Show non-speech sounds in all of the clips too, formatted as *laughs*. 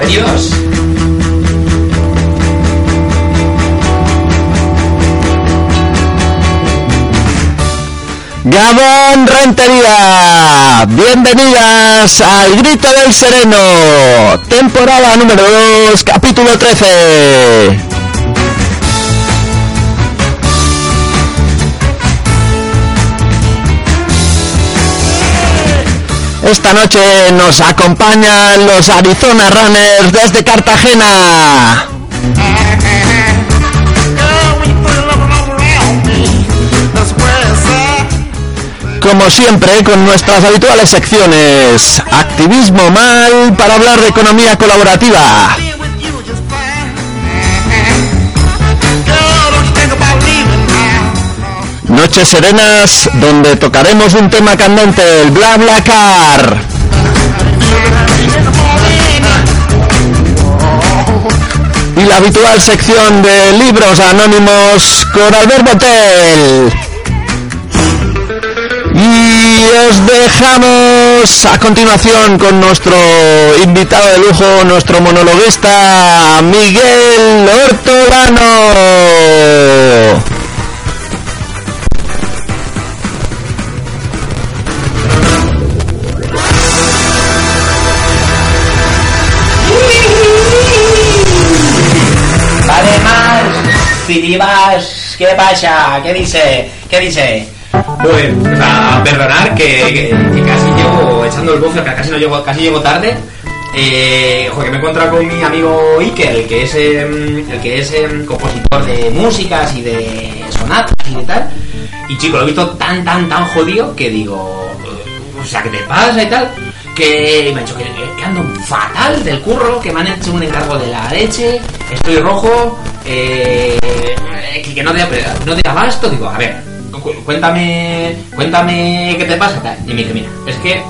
Adiós. Gabón Rentería, bienvenidas al Grito del Sereno, temporada número 2, capítulo 13. Esta noche nos acompañan los Arizona Runners desde Cartagena. Como siempre, con nuestras habituales secciones. Activismo mal para hablar de economía colaborativa. Noches serenas donde tocaremos un tema candente, el bla bla car. Y la habitual sección de libros anónimos con Albert Botel. Y os dejamos a continuación con nuestro invitado de lujo, nuestro monologuista Miguel Hortolano. Filibas, ¿qué pasa? ¿Qué dice? ¿Qué dice? Pues, perdonar que, casi llego echando el bozo, que casi no llego, casi llego tarde. Eh, que me he encontrado con mi amigo Iker, que es el que es em, compositor de músicas y de sonatas y de tal. Y chico, lo he visto tan, tan, tan jodido que digo, eh, o sea, ¿qué te pasa y tal? Que me han dicho que, que ando fatal del curro, que me han hecho un encargo de la leche, estoy rojo, eh, que, no de, no de abasto. Digo, a ver, cu- cuéntame, cuéntame qué te pasa. Y me dice, mira, es que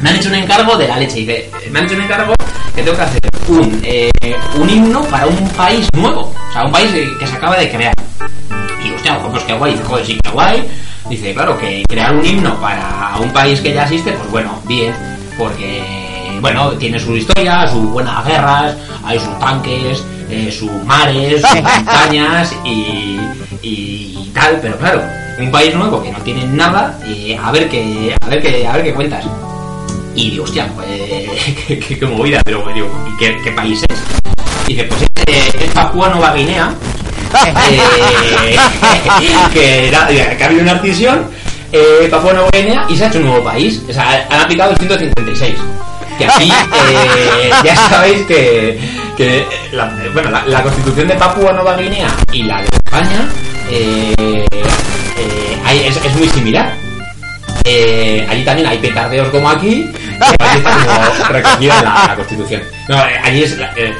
me han hecho un encargo de la leche. Y me han hecho un encargo que tengo que hacer un, eh, un himno para un país nuevo. O sea, un país que se acaba de crear. Y hostia, pues qué guay. Dice, joder, sí, qué guay. Dice, claro, que crear un himno para un país que ya existe, pues bueno, bien. Porque, bueno, tiene su historia, sus buenas guerras, hay sus tanques, eh, sus mares, sus *laughs* montañas y, y tal. Pero claro, un país nuevo que no tiene nada, eh, a ver qué, a ver qué, a ver qué cuentas. Y digo, hostia, pues, *laughs* qué, movida, pero digo, ¿y qué, qué país es? Y dice, pues es, es Papúa Nueva Guinea, eh, *laughs* que, era- que ha habido una escisión, eh, Papúa Nueva Guinea, y se ha hecho un nuevo país. O sea, han aplicado el 156. Que aquí eh, *laughs* ya sabéis que, que la, bueno, la, la constitución de Papúa Nueva Guinea y la de España eh, eh, es, es muy similar. Eh, allí también hay petardeos como aquí, pero allí está como recogida en la, la Constitución. No, eh, allí es la, eh,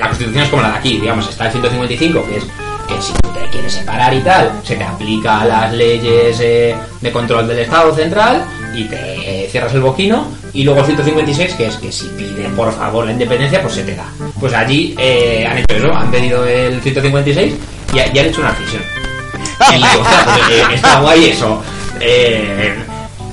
la Constitución es como la de aquí, digamos, está el 155, que es que si tú te quieres separar y tal, se te aplica las leyes de control del Estado central y te cierras el boquino, y luego el 156, que es que si piden por favor la independencia, pues se te da. Pues allí eh, han hecho eso, han pedido el 156 y, ha- y han hecho una cesión. Y, pues, eh, está guay eso. Eh,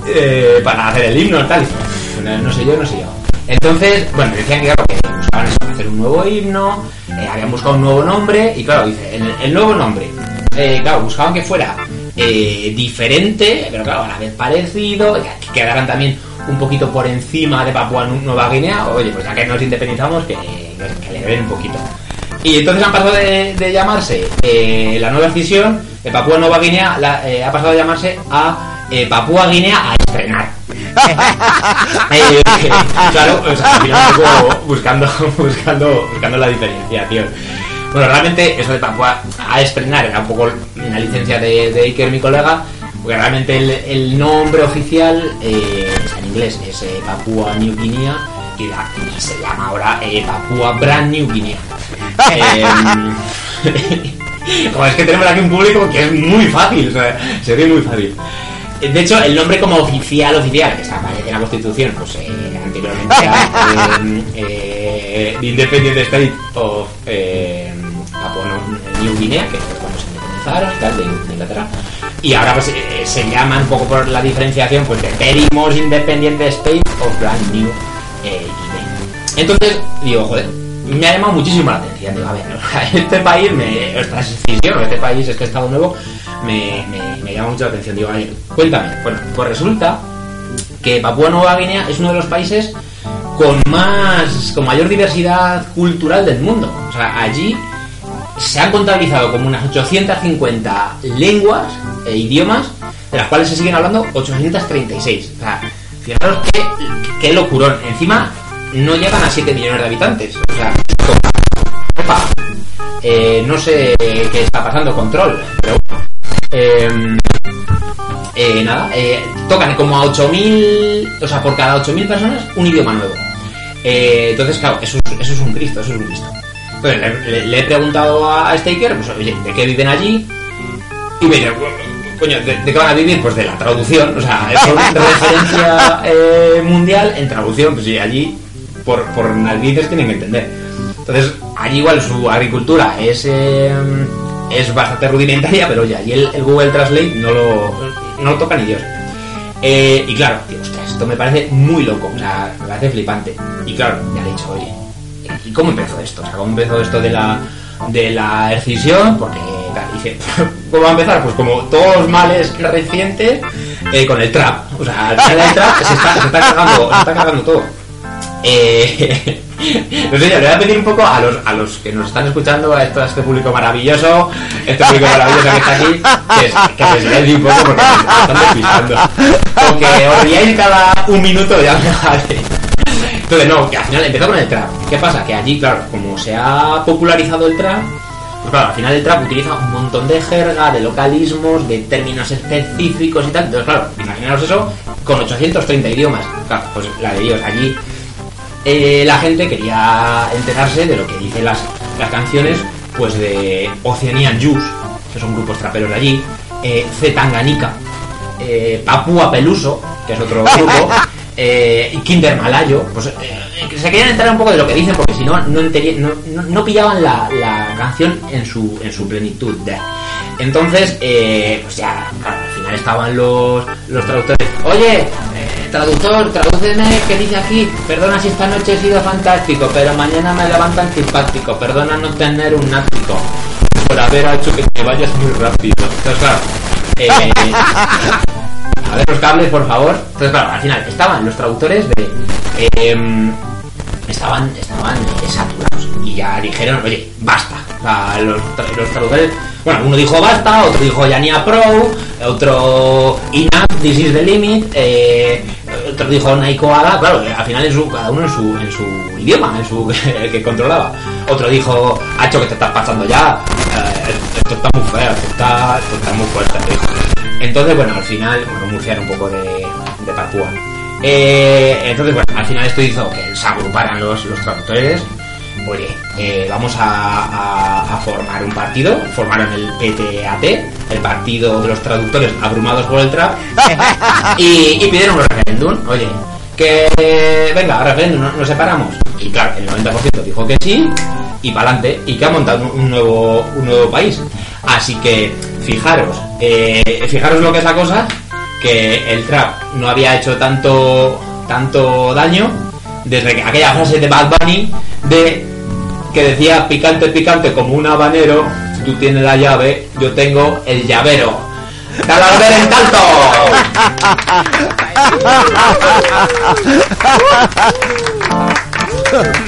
eh, para hacer el himno tal. Y, no, sé yo, no sé yo. Entonces, bueno, decían que claro, que buscaban hacer un nuevo himno, eh, habían buscado un nuevo nombre, y claro, dice, el, nuevo nombre, eh, buscaban que fuera eh, diferente, pero claro, a la vez parecido, que que quedaran también un poquito por encima de Papua Nu- Nueva Guinea, oye, pues ya que nos independizamos, que, que le den un poquito. Y entonces han pasado de, de llamarse eh, la nueva escisión de Papúa Nueva Guinea, la- eh, ha pasado de llamarse a eh, Papúa Guinea a estrenar. *laughs* Eh, claro, o sea, al final un poco buscando, *laughs* buscando, buscando la diferenciación. Bueno, realmente eso de Papúa a estrenar era un poco una licencia de, de Iker, mi colega, porque realmente el, el nombre oficial eh, en inglés, es eh, Papúa New Guinea y, la- y se llama ahora eh, Papúa Brand New Guinea. *laughs* Eh, *laughs* como es que tenemos aquí un público que es muy fácil, o sea, se ve muy fácil. Eh, De hecho, el nombre como oficial, oficial, que está en la Constitución, pues eh, anteriormente era *laughs* eh, eh, Independent State of eh, Papua New Guinea, que fue cuando se independizaron y tal, de, Inglaterra. Y ahora pues eh, se llaman un poco por la diferenciación, pues de Perimos Independent State of Brand New eh. Entonces, digo, joder, me ha llamado muchísimo la atención. Digo, a ver, *laughs* este país, me, esta decisión, este país, este Estado nuevo, me, me, me llama mucho la atención. Digo, a ver, cuéntame. Bueno, pues resulta que Papúa Nueva Guinea es uno de los países con más con mayor diversidad cultural del mundo. O sea, allí se han contabilizado como unas 850 lenguas e idiomas, de las cuales se siguen hablando 836. O sea, fijaros qué, qué locurón. Encima no llegan a 7 millones de habitantes. O sea, opa, eh, no sé qué está pasando, control, pero bueno. Eh, eh, nada, tocan como a 8.000, o sea, por cada 8.000 personas un idioma nuevo. Entonces, claro, eso, es- eso es un Cristo, eso es un Cristo. Entonces, le, he preguntado a, Staker, pues, oye, ¿de qué viven allí? Y me dice, coño, ¿de, qué van a vivir? Pues de la traducción, o sea, *laughs* es referencia eh, mundial en traducción, pues sí, allí por, por narices tienen que entender. Entonces, allí igual su agricultura es, eh, es bastante rudimentaria, pero allí el, el Google Translate no lo, no lo toca ni Dios. Eh, y claro, tío, ostras, esto me parece muy loco, o sea, me parece flipante. Y claro, ya le he dicho, oye, ¿y cómo empezó esto? O sea, ¿cómo empezó esto de la, de la excisión? Porque, *laughs* ¿cómo va a empezar? Pues como todos los males recientes, eh, con el trap. O sea, al final el trap se está, se está cargando, se está cargando todo. Eh, *laughs* no sé, le voy a pedir un poco a los, a los que nos están escuchando, a, este público maravilloso, este público maravilloso que está aquí, que, se silencie un poco porque me están despistando. O que os cada un minuto ya me vale. Entonces, no, que al final empezó con el trap. ¿Qué pasa? Que allí, claro, como se ha popularizado el trap, pues claro, al final el trap utiliza un montón de jerga, de localismos, de términos específicos y tal. Entonces, claro, imaginaros eso con 830 idiomas. Claro, pues la de Dios, allí eh, la gente quería enterarse de lo que dicen las, las canciones pues de Oceanian Juice, que son grupos traperos de allí, eh, Zetanganika, eh, Papua Peluso, que es otro grupo, *laughs* eh, y Kinder Malayo, pues eh, que se querían enterar un poco de lo que dicen porque si no no, pillaban la, la canción en su, en su plenitud. Entonces, eh, pues ya, al final estaban los, los traductores. Oye, eh, traductor, tradúceme qué dice aquí. Perdona si esta noche he sido fantástico, pero mañana me levanto antipático. Perdona no tener un nático por haber hecho que te vayas muy rápido. Entonces, claro, eh, *laughs* a ver los cables, por favor. Entonces, claro, al final estaban los traductores de. em, estaban estaban eh, saturados y ya dijeron, oye, basta. Los, tra- los traductores, bueno, uno dijo basta, otro dijo ya ni a pro, otro enough, this is the limit, eh, otro dijo Naiko Ada, claro, al final en su, cada uno en su, en su idioma, en su *laughs* que controlaba. Otro dijo, hacho que te estás pasando ya, eh, esto está muy feo, esto está, esto está muy fuerte. Entonces, bueno, al final, bueno, murciar un poco de, de Papúa. Eh, entonces, bueno, al final esto hizo que se agruparan los, los traductores. Oye, eh, vamos a, a- a formar un partido. Formaron el PTAT, el partido de los traductores abrumados por el trap. *laughs* y, y pidieron un referéndum. Oye, que venga, referéndum, nos, nos separamos. Y claro, el 90% dijo que sí. Y para adelante. Y que ha montado un, un nuevo, un nuevo país. Así que fijaros, eh, fijaros lo que es la cosa, que el trap no había hecho tanto, tanto daño desde que aquella frase de Bad Bunny de que decía picante, picante como un habanero, tú tienes la llave, yo tengo el llavero. ¡Cada ver en tanto! *laughs*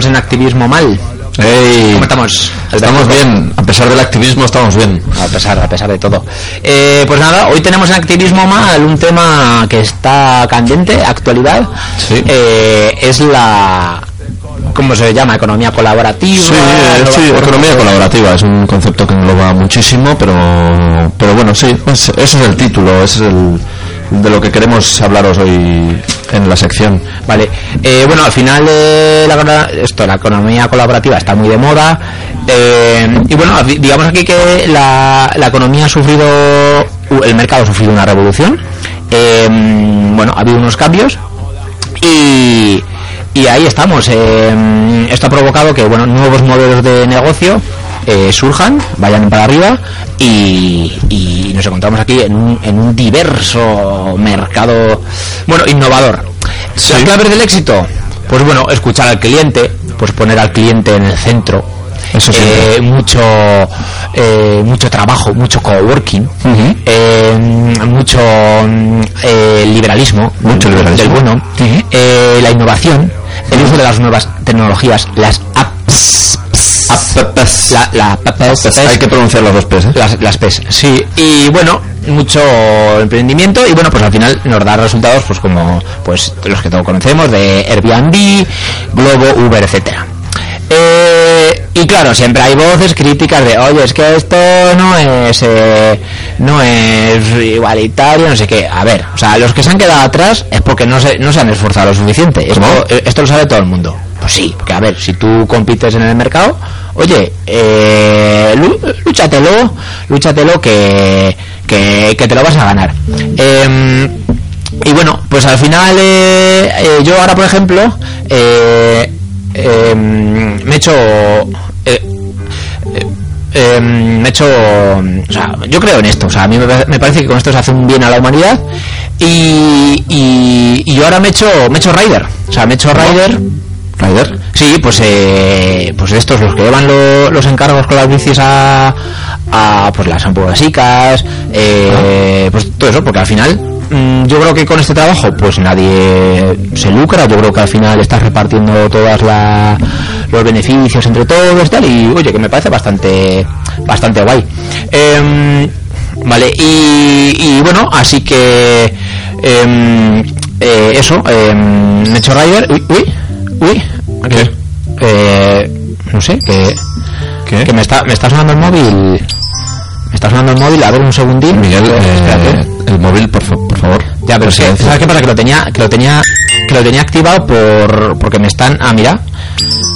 estamos en activismo mal. ¿Cómo estamos? Estamos bien, a pesar del activismo estamos bien. A pesar, a pesar de todo. Eh, pues nada, hoy tenemos en activismo mal un tema que está candente, actualidad. Sí. Eh, es la ¿cómo se llama? Economía colaborativa. Sí, eh, sí, economía colaborativa es un concepto que engloba muchísimo, pero, pero bueno, sí, es- ese es el título, ese es el de lo que queremos hablaros hoy en la sección. Vale, eh, bueno, al final eh, la, esto, la economía colaborativa está muy de moda eh, y bueno, di- digamos aquí que la, la economía ha sufrido, el mercado ha sufrido una revolución, eh, bueno, ha habido unos cambios y, y ahí estamos. eh, esto ha provocado que bueno nuevos modelos de negocio eh, surjan, vayan para arriba y, y nos encontramos aquí en un, en un diverso mercado, bueno, innovador. Las claves del éxito, pues bueno, escuchar al cliente, pues poner al cliente en el centro. Eso sí. Eh, mucho eh, mucho trabajo, mucho coworking, eh, mucho mm, liberalismo, Mucho liberalismo. del bueno, eh, la innovación, el uso de las nuevas tecnologías, las apps, La, la apps, Hay que pronunciar los dos P's, ¿eh? las, las PES, sí, y bueno, mucho emprendimiento y bueno, pues al final nos da resultados pues como pues los que todos conocemos de Airbnb, Globo, Uber, etcétera. Eh, y claro, siempre hay voces críticas de, oye, es que esto no es eh, no es igualitario, no sé qué. A ver, o sea, los que se han quedado atrás es porque no se, no se han esforzado lo suficiente. Esto, eh, esto lo sabe todo el mundo. Pues sí, porque a ver, si tú compites en el mercado, oye, eh, lú- lúchatelo, lúchatelo que, que, que te lo vas a ganar. Em, y bueno, pues al final eh, eh, yo ahora, por ejemplo, eh, em, me he hecho... eh, eh, em, me he hecho o sea yo creo en esto o sea a mí me parece que con esto se hace un bien a la humanidad y, y, y yo ahora me he hecho me he hecho rider o sea me he hecho rider Ryder. Sí, pues eh, pues estos los que llevan lo- los encargos con las bicis a, a pues las hamburguesicas, eh, pues todo eso, porque al final mm, yo creo que con este trabajo pues nadie se lucra, yo creo que al final estás repartiendo todas la- los beneficios entre todos y tal y oye que me parece bastante bastante guay. Em, vale, y, y bueno, así que em, eh, eso, he hecho rider, uy, uy, uy, ¿Qué? eh, no sé, que, ¿Qué? que me está, me está sonando el móvil. Me está sonando el móvil, a ver un segundín. Miguel, Eh, eh, espérate. el móvil, por, fa- por favor. Ya, pero Silencio. ¿sabes qué pasa? Que lo tenía, que lo tenía, que lo tenía activado por, porque me están, ah, mira,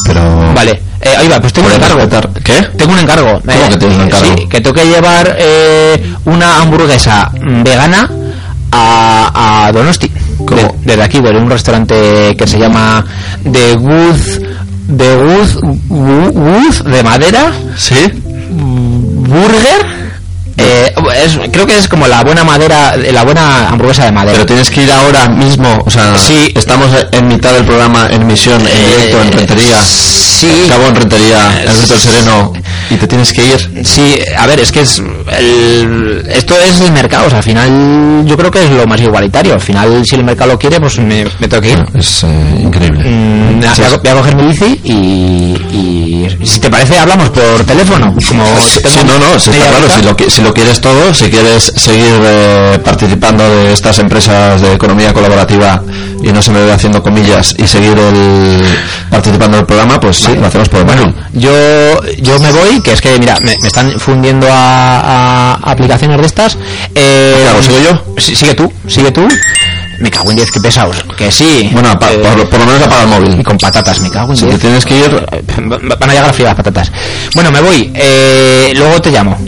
Pero... vale, eh, ahí va, pues tengo un ¿Puedes encargo. respetar? ¿Qué? Tengo un encargo. ¿Cómo que tienes un encargo? Sí, que tengo que llevar eh, una hamburguesa vegana a, a Donosti. ¿Cómo? De- desde aquí, de un restaurante que se llama The Good, The Good, Gu- Good de madera, ¿Sí? burger. Eh, es- creo que es como la buena madera, la buena hamburguesa de madera. Pero tienes que ir ahora mismo, o sea, Sí. estamos en mitad del programa en emisión, en Eh, directo, en Rentería. sí. Cabo en Rentería, en del Sereno, y te tienes que ir. Sí, a ver, es que es el- esto es el mercado, o sea, al final yo creo que es lo más igualitario. Al final, si el mercado lo quiere, pues me, me tengo que ir. Es eh, increíble. Mm, Sí, voy, a, voy a coger mi bici y, y si te parece hablamos por teléfono. Como Sí, no, no, sí, está claro. horita. Si lo, qui- si lo quieres todo, si quieres seguir eh, participando de estas empresas de economía colaborativa y no se me ve haciendo comillas y seguir el, participando del programa, pues sí, lo hacemos por el Bueno, yo, yo me voy, que es que, mira, me, me están fundiendo a, a aplicaciones de estas. Eh, ¿Qué hago, sigo yo? Sigue tú, sigue tú. Me cago en 10, que pesados. Que sí. Bueno, Eh, por, por lo menos apaga el móvil. y con patatas, me cago en Si 10. te tienes que ir, *laughs* Van a llegar a frías las patatas. Bueno, me voy. Eh, luego te llamo.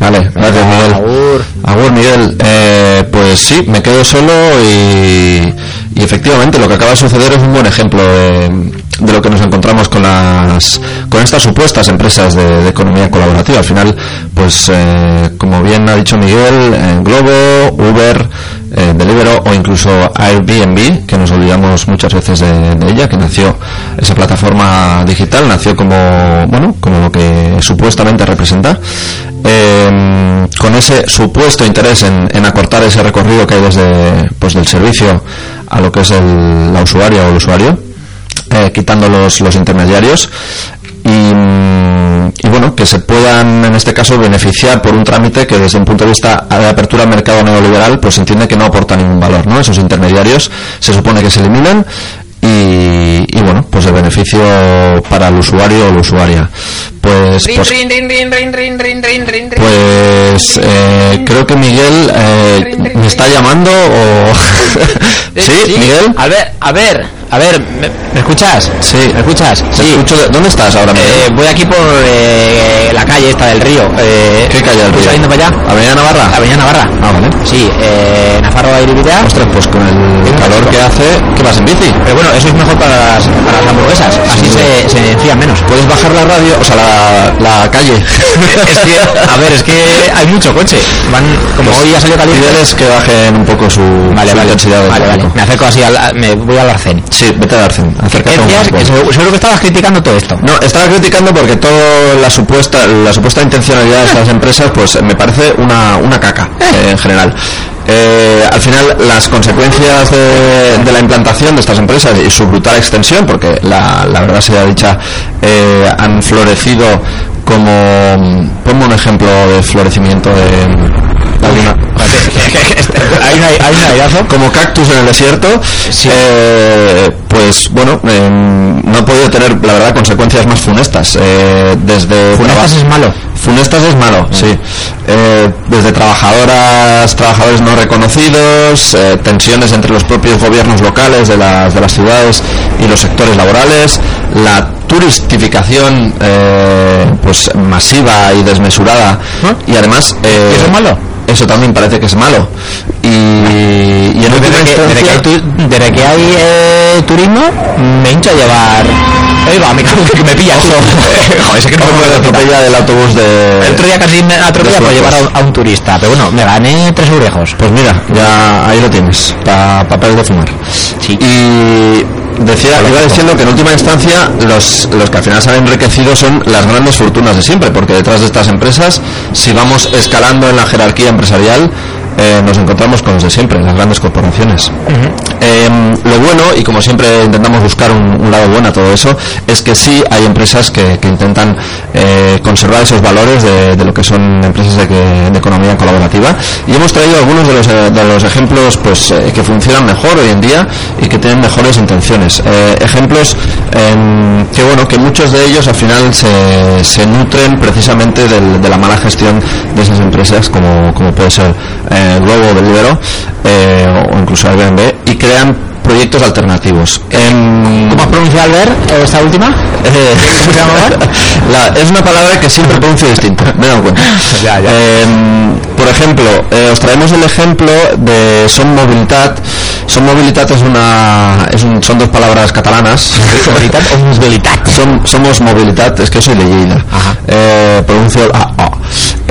Vale, gracias Miguel. Agur. Agur, Miguel. Eh, pues sí, me quedo solo y, y efectivamente lo que acaba de suceder es un buen ejemplo de, de lo que nos encontramos con las con estas supuestas empresas de, economía colaborativa. Al final, pues eh, como bien ha dicho Miguel, eh, Globo, Uber, eh, Deliveroo o incluso Airbnb, que nos olvidamos muchas veces de, ella, que nació esa plataforma digital, nació como bueno como lo que supuestamente representa. Eh, con ese supuesto interés en, en acortar ese recorrido que hay desde pues del servicio a lo que es el, la usuaria o el usuario eh, quitando los, los intermediarios y, mm, y bueno que se puedan en este caso beneficiar por un trámite que desde un punto de vista de apertura al mercado neoliberal pues entiende que no aporta ningún valor no esos intermediarios se supone que se eliminan y, y bueno pues el beneficio para el usuario o la usuaria pues, pues pues eh, creo que Miguel eh, me está llamando o *laughs* sí, Miguel A ver, a ver, a ver, ¿me, me escuchas? sí ¿Me escuchas? Te escucho de- ¿dónde estás ahora Miguel? Eh, voy aquí por eh, la calle esta del río. Eh, ¿qué calle del ¿voy río? saliendo para allá? Avenida Navarra Avenida Navarra. ah vale Sí, eh, Airibidea. ostras pues con el calor que hace ¿qué vas en bici? Pero bueno, eso es mejor para las, para las hamburguesas. Así se, se enfrían menos. puedes bajar la radio o sea la, la calle es que, a ver, es que hay mucho coche. Van, como hoy ha salido caliente. Que bajen un poco su, Vale, su vale. intensidad Vale. Me acerco así, al, me voy al arcén. sí vete a Arcen ¿Qué acércate seguro que estabas criticando todo esto. No, estaba criticando porque toda la supuesta la supuesta intencionalidad de estas *laughs* empresas pues me parece una, una caca eh, en general. Eh, al final las consecuencias de, la implantación de estas empresas y su brutal extensión, porque la, verdad sea dicha, eh, han florecido como... Ponme un ejemplo de florecimiento de... hay una, hay un aireazo. como cactus en el desierto, eh, pues bueno, eh, no ha podido tener, la verdad, consecuencias más funestas. eh, desde Funestas es malo. Funestas es malo, sí. Eh, desde trabajadoras, trabajadores no reconocidos, eh, tensiones entre los propios gobiernos locales de las, de las ciudades y los sectores laborales, la turistificación eh, pues masiva y desmesurada ¿Ah? y además eh, ¿Eso es malo? Eso también parece que es malo y, y en Desde que, desde que hay, tu- desde que hay eh, turismo, me hincho a llevar. Ahí va, me cago que me pilla. *laughs* Joder, es que no me atropella del autobús de El otro día casi me atropella por llevar a un, a un turista. Pero bueno, me gané tres eurejos. Pues mira, ya ahí lo tienes, pa- papel de fumar. Sí. Y decía, iba diciendo que en última instancia los, los que al final se han enriquecido son las grandes fortunas de siempre, porque detrás de estas empresas, si vamos escalando en la jerarquía empresarial, eh, nos encontramos con los de siempre, las grandes corporaciones. Eh, lo bueno, y como siempre intentamos buscar un, un lado bueno a todo eso, es que sí hay empresas que, que intentan eh, conservar esos valores de, de lo que son empresas de, que- de economía colaborativa. Y hemos traído algunos de los, eh, de los ejemplos pues, eh, que funcionan mejor hoy en día y que tienen mejores intenciones. Eh, ejemplos em, que, bueno, que muchos de ellos al final se, se nutren precisamente del- de la mala gestión de esas empresas, como, como puede ser eh, Globo, Deliveroo eh, o incluso Airbnb, y crean proyectos alternativos. Em, ¿Cómo has pronunciado Albert eh, esta última? eh, ¿Cómo se llama? la- es una palabra que siempre pronuncio distinto, me he dado cuenta. *laughs* Ya, ya. Em, por ejemplo, eh, os traemos el ejemplo de Son Mobilitat. Son Mobilitat es una, es un- son dos palabras catalanas. Mobilitat o Mobilitat. *laughs* Som- somos Mobilitat, es que soy de Lleida. Eh, pronuncio A.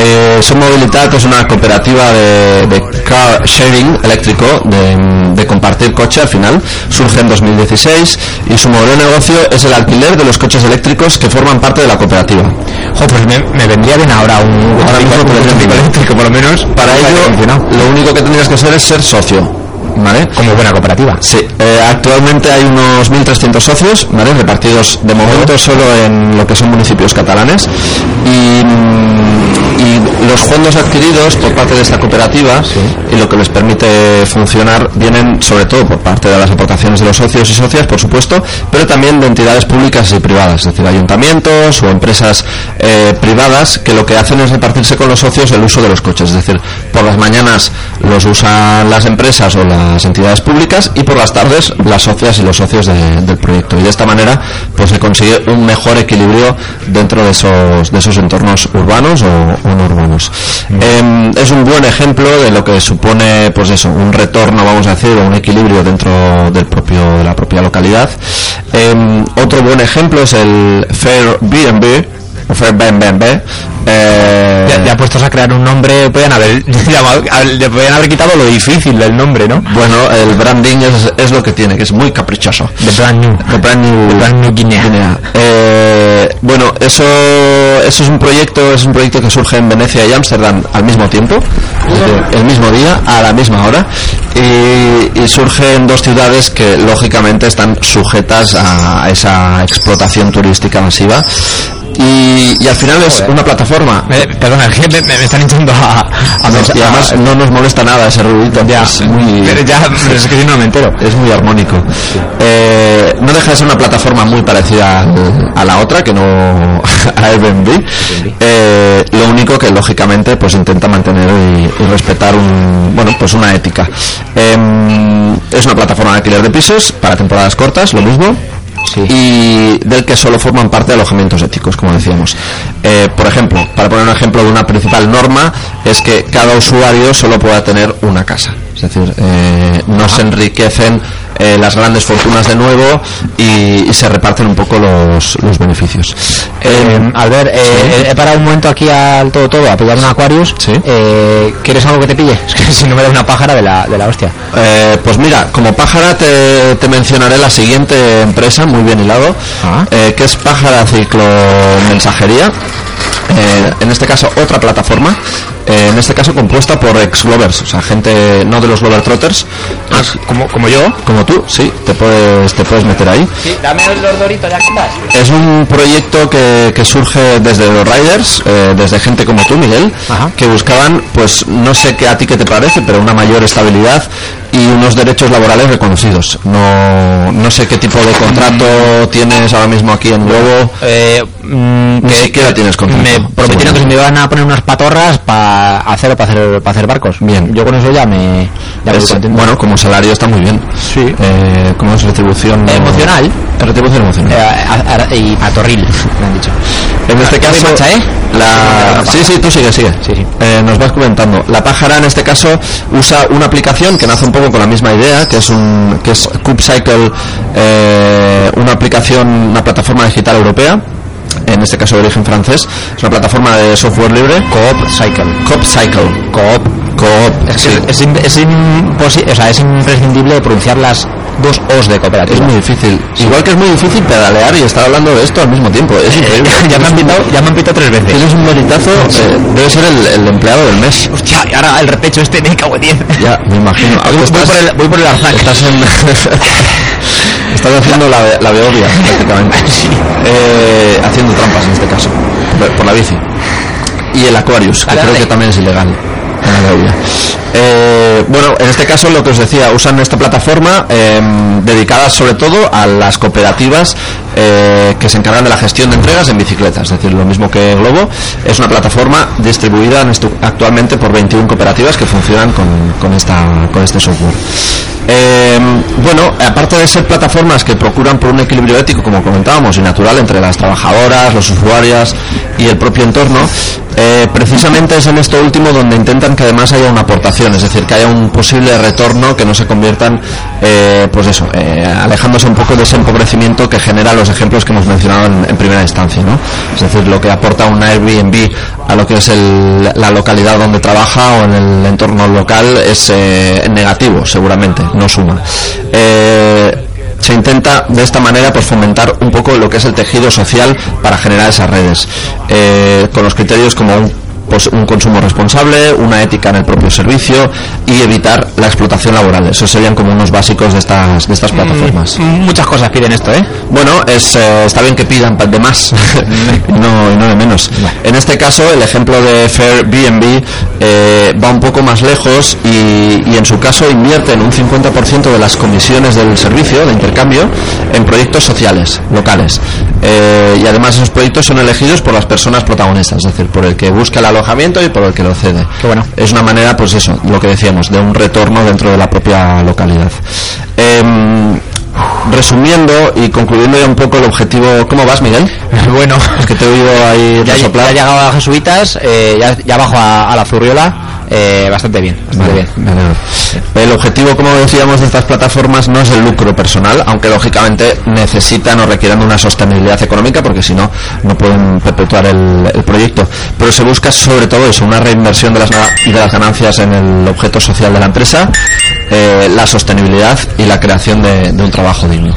Eh, Som Mobilitat es una cooperativa de, de car sharing eléctrico, de, de compartir coche al final. Surge en 2016 y su modelo de negocio es el alquiler de los coches eléctricos que forman parte de la cooperativa. Jo, pues me, me vendría bien ahora un Ahora mismo un bien. eléctrico, por lo menos. Para ello, lo único que tendrías que hacer es ser socio. ¿vale? Como buena cooperativa. Sí, eh, actualmente hay unos 1.300 socios, ¿vale? Repartidos de momento solo en lo que son municipios catalanes y, mm, y los fondos adquiridos por parte de esta cooperativa y lo que les permite funcionar vienen sobre todo por parte de las aportaciones de los socios y socias, por supuesto, pero también de entidades públicas y privadas, es decir, ayuntamientos o empresas eh, privadas que lo que hacen es repartirse con los socios el uso de los coches, es decir, por las mañanas los usan las empresas o las entidades públicas y por las tardes las socias y los socios de- del proyecto. Y de esta manera pues se consigue un mejor equilibrio dentro de esos, de esos entornos urbanos o, o no urbanos. Em, es un buen ejemplo de lo que supone pues eso, un retorno, vamos a decir, o un equilibrio dentro del propio, de la propia localidad. Em, otro buen ejemplo es el Fair B&B, o Fair B&B, eh, Ya, ya puestos a crear un nombre, podían haber, *laughs* llamado- le podían haber quitado lo difícil del nombre, ¿no? Bueno, el branding es, es lo que tiene, que es muy caprichoso. De brand new. The Brand New, The Brand New Guinea. Eh, bueno, eso, eso es un proyecto, es un proyecto que surge en Venecia y Ámsterdam al mismo tiempo, el mismo día, a la misma hora, y, y surge en dos ciudades que lógicamente están sujetas a esa explotación turística masiva. Y, y al final es Joder. una plataforma Me- perdona, es que me, me están echando a... a No, y además no nos molesta nada ese ruidito. Ya, es muy, pero ya, pero es que si no me entero. es muy armónico. Eh, no deja de ser una plataforma muy parecida al- a la otra, que no *laughs* a Airbnb. Eh, lo único que lógicamente pues intenta mantener y, y respetar un, bueno, pues una ética. Em, es una plataforma de alquiler de pisos para temporadas cortas, lo mismo. Y del que solo forman parte de alojamientos éticos, como decíamos. Eh, por ejemplo, para poner un ejemplo de una principal norma, es que cada usuario solo pueda tener una casa. Es decir, eh, no se enriquecen eh, las grandes fortunas de nuevo y, y se reparten un poco los, los beneficios. Eh, Albert, eh, he parado un momento aquí al todo todo a pillar un Aquarius. Sí. Eh, ¿Quieres algo que te pille? *laughs* Es que si no me da una pájara de la, de la hostia. Eh, pues mira, como pájara te, te mencionaré la siguiente empresa, muy bien hilado, Ah. eh, que es Pájara Ciclo Mensajería. Eh, en este caso, otra plataforma, eh, en este caso compuesta por ex-Glovers, o sea, gente no de los Glover Trotters, como, como yo. como tú, sí, te puedes, te puedes meter ahí. Sí, dame los doritos, ya que estás. Es un proyecto que, que surge desde los riders, eh, desde gente como tú, Miguel, Ajá. que buscaban, pues no sé qué a ti qué te parece, pero una mayor estabilidad y unos derechos laborales reconocidos. No, no sé qué tipo de contrato tienes ahora mismo aquí en Globo. Eh, mm, Ni siquiera tienes contrato. Me prometieron que se me iban a poner unas patorras para hacer para hacer para hacer barcos. Bien. Yo con eso ya me ya Es- bueno, como salario está muy bien. Sí. Eh, como es retribución emocional. Retribución emocional. Eh, a- a- y patorril, *laughs* me han dicho. En este Ah, caso, ¿voy marcha, eh? la... Sí, sí, sí, tú sigue, sigue. Sí, sí. Eh, nos vas comentando. La pájara en este caso usa una aplicación que nace un poco con la misma idea, que es un que es CubeCycle, eh, una aplicación, una plataforma digital europea. En este caso de origen francés, es una plataforma de software libre. Coop Cycle. CoopCycle. Coop. Coop, Es, sí. es, es imposi- o sea, es imprescindible pronunciar las dos O's de cooperativa. Es muy difícil. Igual que es muy difícil pedalear y estar hablando de esto al mismo tiempo. Es *laughs* increíble. ya, me han pitado, ya me han pitado tres veces. Tienes un monitazo, eh, debe ser el, el empleado del mes. Hostia, y ahora el repecho este me cago en diez. Ya, me imagino. Voy, voy Estás- por el, voy por el Arzac. Estás en... *laughs* Estás haciendo la, la Beovia, prácticamente. *laughs* Eh, haciendo trampas en este caso, por, la bici. Y el Aquarius, que creo que también es ilegal. en la Beovia. Eh, bueno, en este caso lo que os decía, usan esta plataforma eh, dedicada sobre todo a las cooperativas eh, que se encargan de la gestión de entregas en bicicletas, es decir, lo mismo que Globo, es una plataforma distribuida actualmente por 21 cooperativas que funcionan con, con esta, con este software. Eh, bueno, aparte de ser plataformas que procuran por un equilibrio ético, como comentábamos, y natural entre las trabajadoras, los usuarias y el propio entorno, eh, precisamente es en esto último donde intentan que además haya una aportación, es decir, que haya un posible retorno que no se conviertan, eh, pues eso, eh, alejándose un poco de ese empobrecimiento que generan los ejemplos que hemos mencionado en, en primera instancia, ¿no? Es decir, lo que aporta un Airbnb a lo que es el- la localidad donde trabaja o en el entorno local es eh, negativo, seguramente, no suma. Eh, se intenta de esta manera pues fomentar un poco lo que es el tejido social para generar esas redes Eh, con los criterios como un, pues, un consumo responsable, una ética en el propio servicio y evitar la explotación laboral. Esos serían como unos básicos de estas, de estas plataformas. Mm, Muchas cosas piden esto, ¿eh? Bueno, es, eh, está bien que pidan de más, y *laughs* no, no de menos. En este caso, el ejemplo de Airbnb eh, va un poco más lejos y, y en su caso invierten un 50% de las comisiones del servicio de intercambio en proyectos sociales, locales. Eh, y además esos proyectos son elegidos por las personas protagonistas, es decir, por el que busca el alojamiento y por el que lo cede. Qué bueno. Es una manera, pues eso, lo que decíamos, de un retorno dentro de la propia localidad. Em, resumiendo y concluyendo ya un poco el objetivo, ¿cómo vas, Miguel? *laughs* Bueno, Es que te he oído ahí ya, ya he llegado a Jesuitas, eh, ya, ya bajo a, a la Zurriola, eh, bastante bien, bastante Vale, bien. El objetivo, como decíamos, de estas plataformas no es el lucro personal, aunque lógicamente necesitan o requieren una sostenibilidad económica, porque si no, no pueden perpetuar el, el proyecto. Pero se busca sobre todo eso, una reinversión de las, de las ganancias en el objeto social de la empresa, eh, la sostenibilidad y la creación de, de un trabajo digno.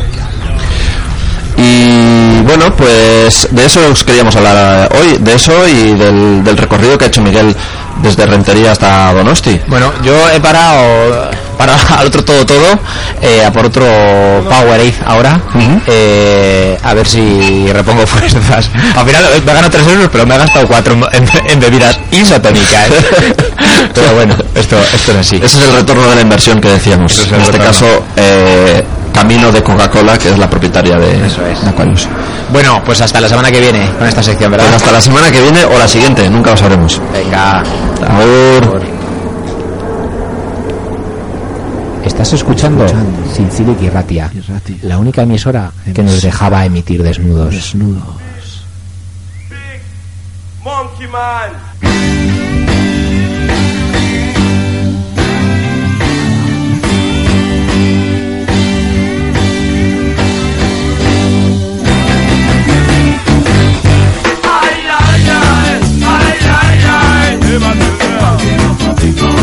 Y bueno, pues de eso os queríamos hablar eh, hoy, de eso y del, del recorrido que ha hecho Miguel desde Rentería hasta Donosti. Bueno, yo he parado para *laughs* al otro todo todo, eh, a por otro Powerade ahora, eh, a ver si repongo *laughs* fuerzas. Al final eh, me gano 3 euros, pero me he gastado 4 en, en bebidas isotónicas. *laughs* pero bueno, esto, esto es así. Ese es el retorno de la inversión que decíamos. Es en este retorno. caso, eh, Camino de Coca-Cola, que es la propietaria de, Eso es. de Aquarius. Bueno, pues hasta la semana que viene con esta sección, Pues ¿verdad? hasta la semana que viene o la siguiente, nunca lo sabremos. Venga. Agur. Estás escuchando Cincilic y Ratia, la única emisora que nos dejaba emitir desnudos. Monkey Man. people.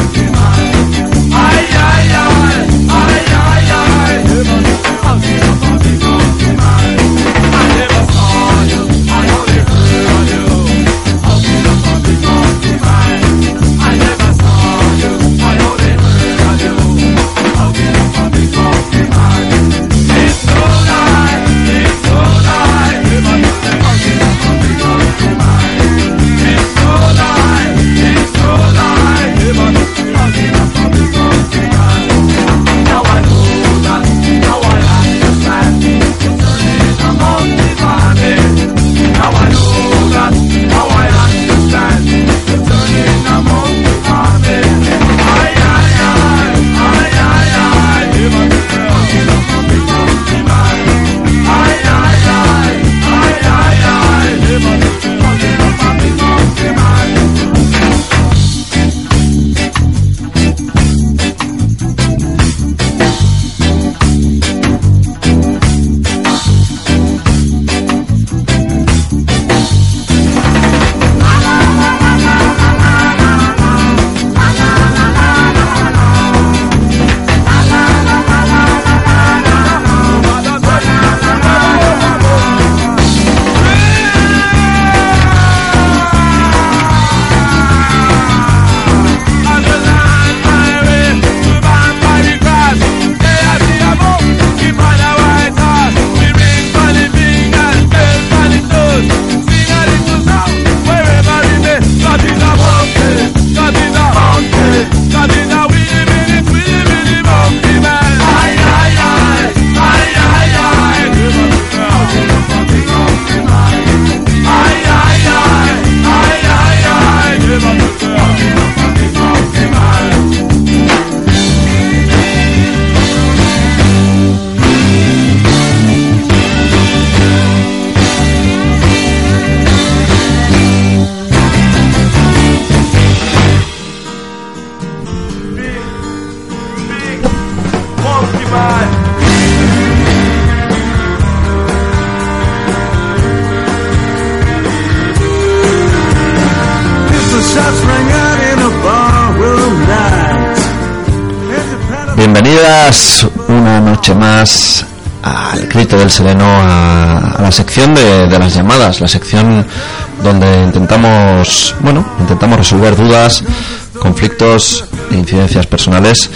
Del sereno a, la sección de, de las llamadas, la sección donde intentamos, bueno, intentamos resolver dudas, conflictos e incidencias personales.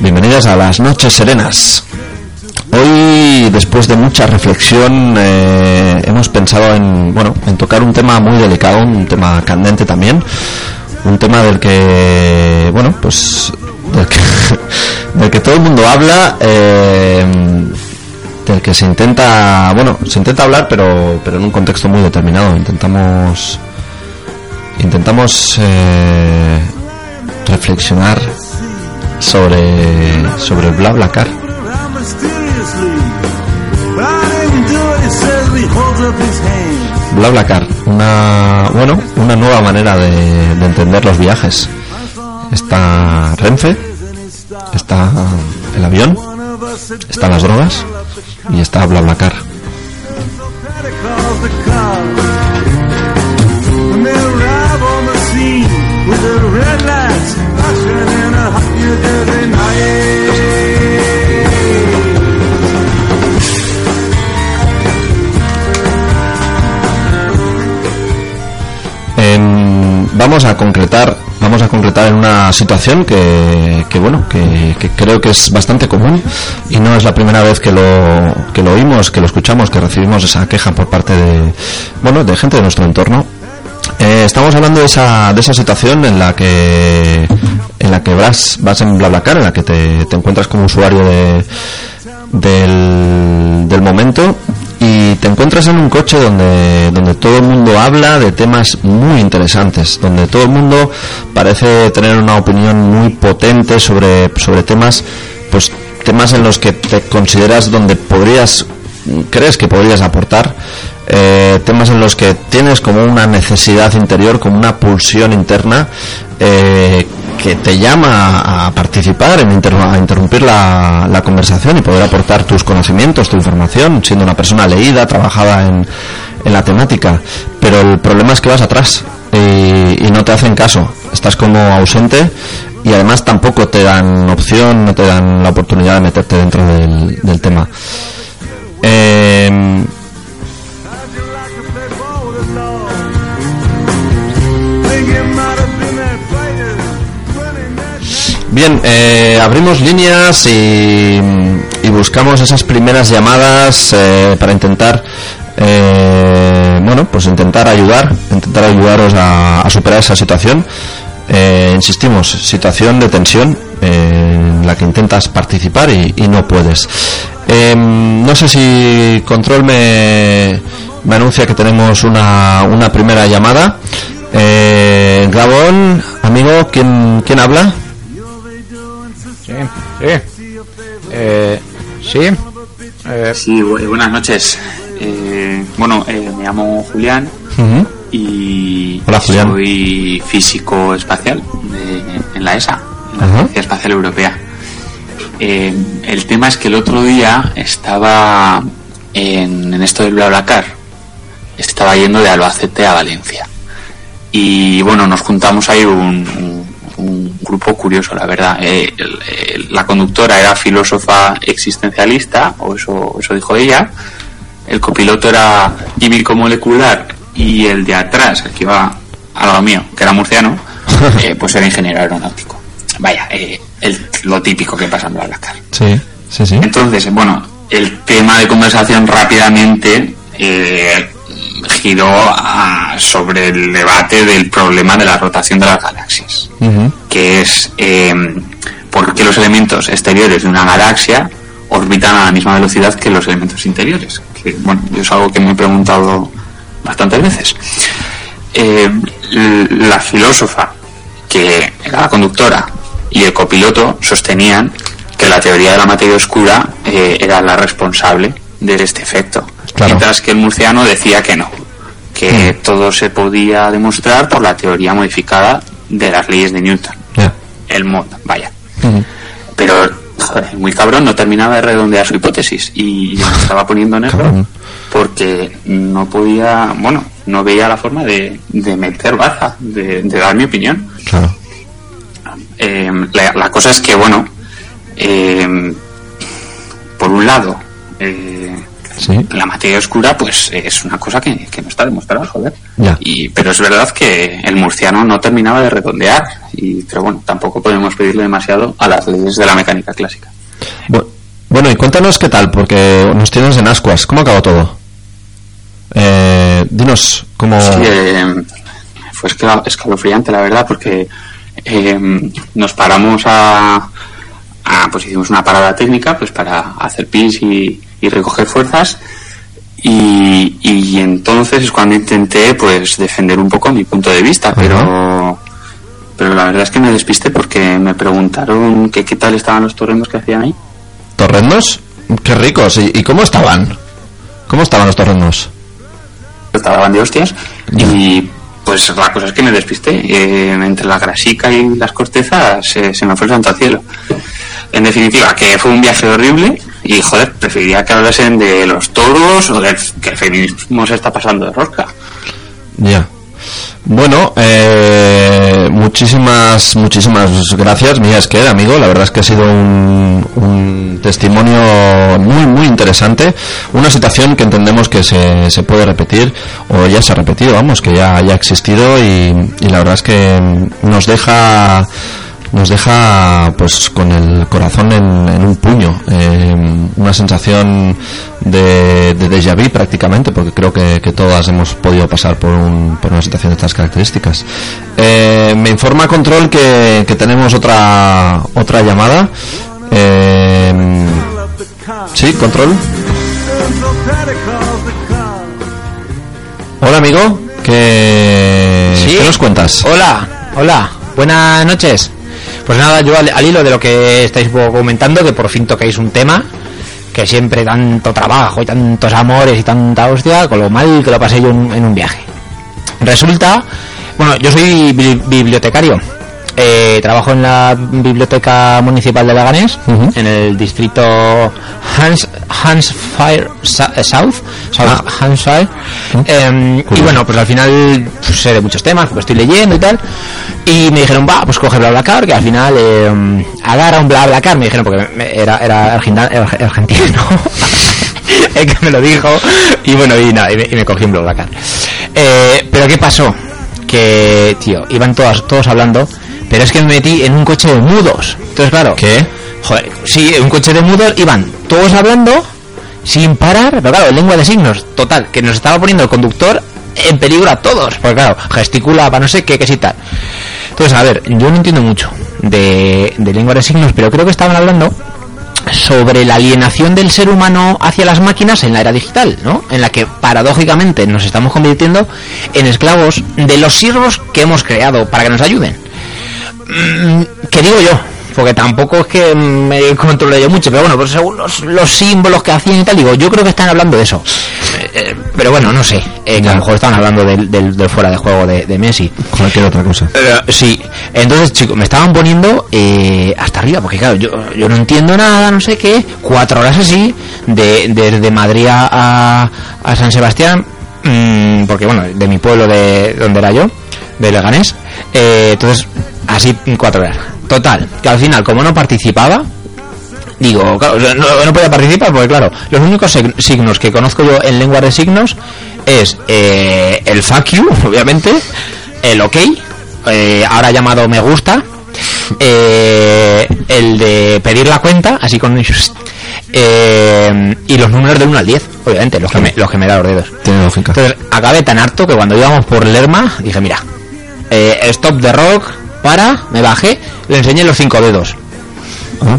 Bienvenidas a las noches serenas. Hoy, después de mucha reflexión, eh, hemos pensado en, bueno, en tocar un tema muy delicado, un tema candente también, un tema del que, bueno, pues, del que, *laughs* del que todo el mundo habla, eh, del que se intenta, bueno, se intenta hablar, pero, pero en un contexto muy determinado. Intentamos, intentamos eh, reflexionar sobre, sobre el BlaBlaCar. BlaBlaCar, una, bueno, una nueva manera de, de entender los viajes. Está Renfe, está el avión, están las drogas y está BlaBlaCar. night. Em, vamos a concretar vamos a concretar en una situación que, que bueno que, que creo que es bastante común y no es la primera vez que lo que lo oímos que lo escuchamos que recibimos esa queja por parte de bueno de gente de nuestro entorno. Eh, estamos hablando de esa de esa situación en la que en la que vas vas en BlaBlaCar en la que te, te encuentras como usuario de del, del momento y te encuentras en un coche donde, donde todo el mundo habla de temas muy interesantes, donde todo el mundo parece tener una opinión muy potente sobre, sobre temas, pues temas en los que te consideras donde podrías, crees que podrías aportar, eh, temas en los que tienes como una necesidad interior, como una pulsión interna, eh, que te llama a participar, en inter- a interrumpir la, la conversación y poder aportar tus conocimientos, tu información, siendo una persona leída, trabajada en, en la temática. Pero el problema es que vas atrás y, no te hacen caso. Estás como ausente y además tampoco te dan opción, no te dan la oportunidad de meterte dentro del, del tema. Em, Bien, eh, abrimos líneas y, y buscamos esas primeras llamadas eh, para intentar, eh, bueno, pues intentar ayudar, intentar ayudaros a, superar esa situación. Eh, insistimos, situación de tensión eh, en la que intentas participar y, no puedes. Eh, no sé si Control me, me anuncia que tenemos una, una primera llamada. Gabón, amigo, ¿quién, ¿quién habla? Sí, sí. Eh, sí. Eh, Sí, bu- buenas noches. Eh, bueno, eh, me llamo Julián Ujú. y Hola, Julián. soy físico espacial de- en la ESA, en la Ajá. Agencia Espacial Europea. Eh, el tema es que el otro día estaba en, en esto del BlaBlaCar, estaba yendo de Albacete a Valencia. Y bueno, nos juntamos ahí un- un grupo curioso, la verdad. Eh, el- el- la conductora era filósofa existencialista, o eso, eso dijo ella. El copiloto era químico molecular y el de atrás, el que iba al lado mío, que era murciano, *laughs* eh, pues era ingeniero aeronáutico. Vaya, eh, el- lo típico que pasa en BlaBlaCar. Sí, sí, sí. Entonces, bueno, el tema de conversación rápidamente eh, giró a- sobre el debate del problema de la rotación de las galaxias, que es eh, por qué los elementos exteriores de una galaxia orbitan a la misma velocidad que los elementos interiores. Que, bueno, es algo que me he preguntado bastantes veces. Eh, l- la filósofa, que era la conductora, y el copiloto sostenían que la teoría de la materia oscura eh, era la responsable de este efecto. Claro. Mientras que el murciano decía que no, que todo se podía demostrar por la teoría modificada de las leyes de Newton, el mod, vaya. Ujú. Pero, joder, muy cabrón, no terminaba de redondear su hipótesis y yo me estaba poniendo negro Cabrón. porque no podía, bueno, no veía la forma de, de meter baza, de, de dar mi opinión. Claro. Eh, la, la cosa es que, bueno, eh, por un lado, eh, Sí. La materia oscura, pues es una cosa que, que no está demostrada, joder. Ya. Y, pero es verdad que el murciano no terminaba de redondear. Y, pero bueno, tampoco podemos pedirle demasiado a las leyes de la mecánica clásica. Bu- Bueno, y cuéntanos qué tal, porque nos tienes en ascuas. ¿Cómo acabó todo? Eh, dinos cómo... Sí, eh, fue escalofriante, la verdad, porque eh, nos paramos a, a- Pues hicimos una parada técnica pues para hacer pis y, y recoger fuerzas. Y, y entonces es cuando intenté pues defender un poco mi punto de vista, pero pero la verdad es que me despisté porque me preguntaron que qué tal estaban los torrendos que hacían ahí. ¿Torrendos? Qué ricos. ¿Y, y cómo estaban? ¿Cómo estaban los torrendos? estaban de hostias y pues la cosa es que me despisté Eh, entre la grasica y las cortezas eh, se me fue el santo al cielo en definitiva que fue un viaje horrible y joder preferiría que hablasen de los toros o del que el feminismo se está pasando de rosca Ya. Bueno, eh, muchísimas, muchísimas gracias, Miguel Esquer, amigo. La verdad es que ha sido un, testimonio muy, muy interesante. Una situación que entendemos que se, se puede repetir, o ya se ha repetido, vamos, que ya, ya ha existido y la verdad es que nos deja nos deja pues con el corazón en, en un puño eh, una sensación de, de déjà vu prácticamente porque creo que, que todas hemos podido pasar por, un- por una situación de estas características Eh, me informa control que, que tenemos otra otra llamada Eh, sí control hola amigo ¿qué, Sí. ¿qué nos cuentas? Hola, hola, buenas noches. Pues nada, yo al, hilo de lo que estáis comentando, que por fin tocáis un tema, que siempre tanto trabajo y tantos amores y tanta hostia, con lo mal que lo pasé yo en, en un viaje. Resulta, bueno, yo soy bi- bibliotecario. Eh, trabajo en la biblioteca municipal de Leganés, en el distrito Hans, Hansfire Sa- eh, South, South Hampshire. Eh, y bueno, pues al final pues, sé de muchos temas, porque estoy leyendo y tal. Y me dijeron, va, pues coge BlaBlaCar, que al final eh, agarra un BlaBlaCar, me dijeron, porque era, era er- argentino. *laughs* el que me lo dijo. Y bueno, y nada, y me, y me cogí un BlaBlaCar. Eh, pero ¿qué pasó? Que, tío, iban todas, todos hablando, pero es que me metí en un coche de mudos. Entonces, claro. ¿Qué? Joder, sí, un coche de mudos, iban todos hablando sin parar, pero claro, lengua de signos, total, que nos estaba poniendo el conductor en peligro a todos, porque claro, gesticulaba, no sé qué, qué sí tal. Entonces, a ver, yo no entiendo mucho de, de lengua de signos, pero creo que estaban hablando sobre la alienación del ser humano hacia las máquinas en la era digital, ¿no? En la que paradójicamente nos estamos convirtiendo en esclavos de los siervos que hemos creado para que nos ayuden. Mm, ¿Qué digo yo? Porque tampoco es que me controle yo mucho, pero bueno, pues según los, los símbolos que hacían y tal, digo, yo creo que están hablando de eso. Eh, eh, pero bueno, no sé, eh, que a lo mejor estaban hablando del, del, del fuera de juego de, de Messi. cualquier otra cosa sí, entonces chicos, me estaban poniendo eh, hasta arriba, porque claro, yo, yo no entiendo nada, no sé qué, cuatro horas así, de, desde Madrid a, a San Sebastián, mm, porque bueno, de mi pueblo, de donde era yo, de Leganés, eh, entonces así cuatro horas. Total, que al final, como no participaba, digo, claro, no, no podía participar porque claro, los únicos sig- signos que conozco yo en lengua de signos es eh, el fuck you, *laughs* obviamente, el ok, eh, ahora llamado me gusta, eh, el de pedir la cuenta, así con *laughs* eh, y los números del 1 al 10, obviamente, los que me, los que me da los dedos. tiene lógica Entonces acabé tan harto que cuando íbamos por Lerma dije, mira, eh, stop the rock, para, me bajé, le enseñé los cinco dedos.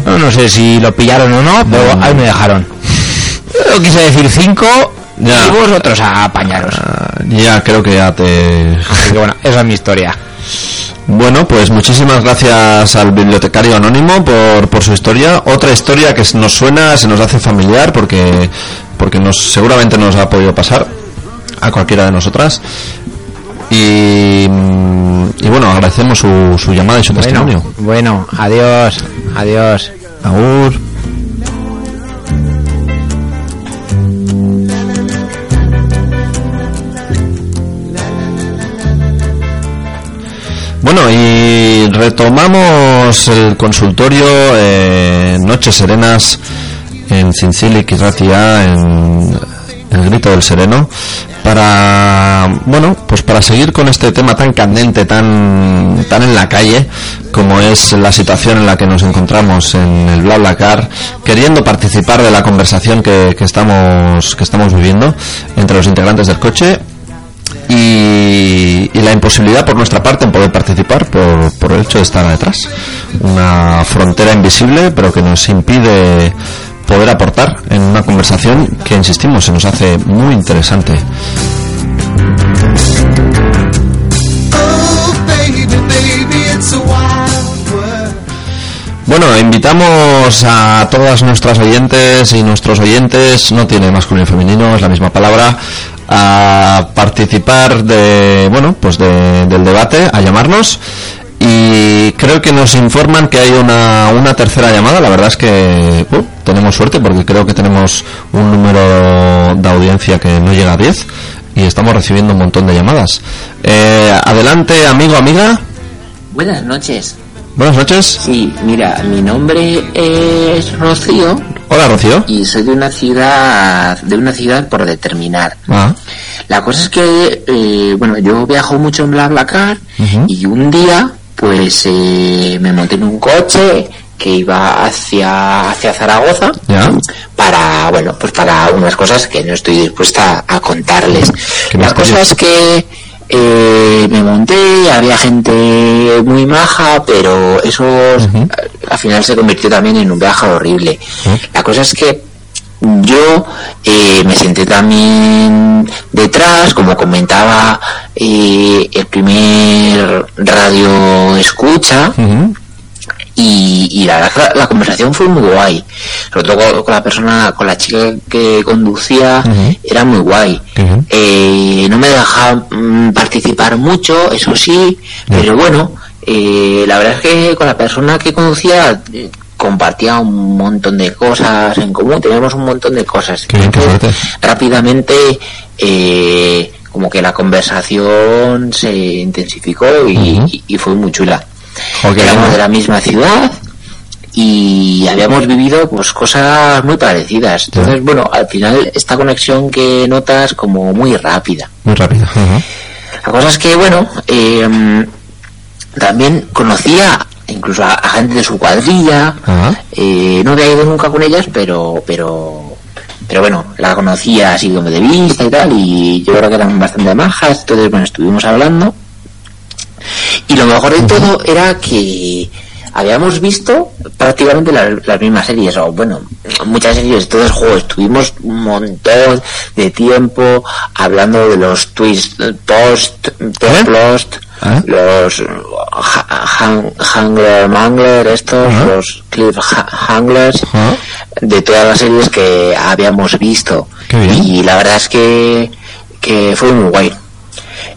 No, no sé si lo pillaron o no, pero ahí me dejaron. Yo quise decir cinco Ya. y vosotros a apañaros. Ah, ya creo que ya te Así que bueno, esa es mi historia. Bueno, pues muchísimas gracias al bibliotecario anónimo por, por su historia. Otra historia que nos suena, se nos hace familiar porque, porque nos, seguramente nos ha podido pasar a cualquiera de nosotras. Y, y bueno, agradecemos su, su llamada y su Bueno, testimonio. bueno, adiós, adiós. Agur. Bueno, y retomamos el consultorio eh, Noches Serenas en Cincilic y Ratia en el grito del sereno, para, bueno, pues para seguir con este tema tan candente, tan, tan en la calle, como es la situación en la que nos encontramos en el BlaBlaCar, queriendo participar de la conversación que, que estamos, que estamos viviendo entre los integrantes del coche y, y la imposibilidad por nuestra parte en poder participar por, por el hecho de estar detrás. Una frontera invisible, pero que nos impide poder aportar en una conversación que, insistimos, se nos hace muy interesante. Bueno, invitamos a todas nuestras oyentes y nuestros oyentes, no tiene masculino y femenino, es la misma palabra, a participar de, bueno, pues de- del debate, a llamarnos. Y creo que nos informan que hay una, una tercera llamada. La verdad es que uh, tenemos suerte porque creo que tenemos un número de audiencia que no llega a 10 y estamos recibiendo un montón de llamadas. Eh, adelante, amigo, amiga. Buenas noches. Buenas noches. Sí, mira, mi nombre es Rocío Hola, Rocío. y soy de una ciudad, de una ciudad por determinar. Ah, La cosa es que, eh, bueno, yo viajo mucho en BlaBlaCar Ujú. y un día, pues, eh, me monté en un coche que iba hacia, hacia Zaragoza ya. para, bueno, pues para unas cosas que no estoy dispuesta a contarles. La cosa es que eh, me monté, había gente muy maja, pero eso eh, al final se convirtió también en un viaje horrible. Ujú. La cosa es que yo eh, me senté también detrás, como comentaba eh, el primer radio escucha, y, y la verdad la, conversación fue muy guay. Sobre todo con, con la persona con la chica que conducía era muy guay. Eh, no me dejaba mm, participar mucho eso sí pero bueno eh, la verdad es que con la persona que conducía eh, compartía un montón de cosas en común teníamos un montón de cosas. Entonces, rápidamente eh, como que la conversación se intensificó y, fue muy chula. Qué éramos de la misma ciudad y habíamos vivido pues cosas muy parecidas. Entonces bueno al final esta conexión que notas como muy rápida. Muy rápido. Ujú. la cosa es que bueno eh, también conocía incluso a, a gente de su cuadrilla. Eh, no había ido nunca con ellas pero pero pero bueno la conocía así como de vista y tal y yo creo que eran bastante majas entonces bueno estuvimos hablando. Y lo mejor de todo era que habíamos visto prácticamente las, las mismas series, o bueno, muchas series, entonces, juego, estuvimos un montón de tiempo hablando de los twists, eh, post, post, ¿Eh? los han- Hangler Mangler, estos, los Cliff Ha- Hanglers, de todas las series que habíamos visto. Y la verdad es que, que fue muy guay.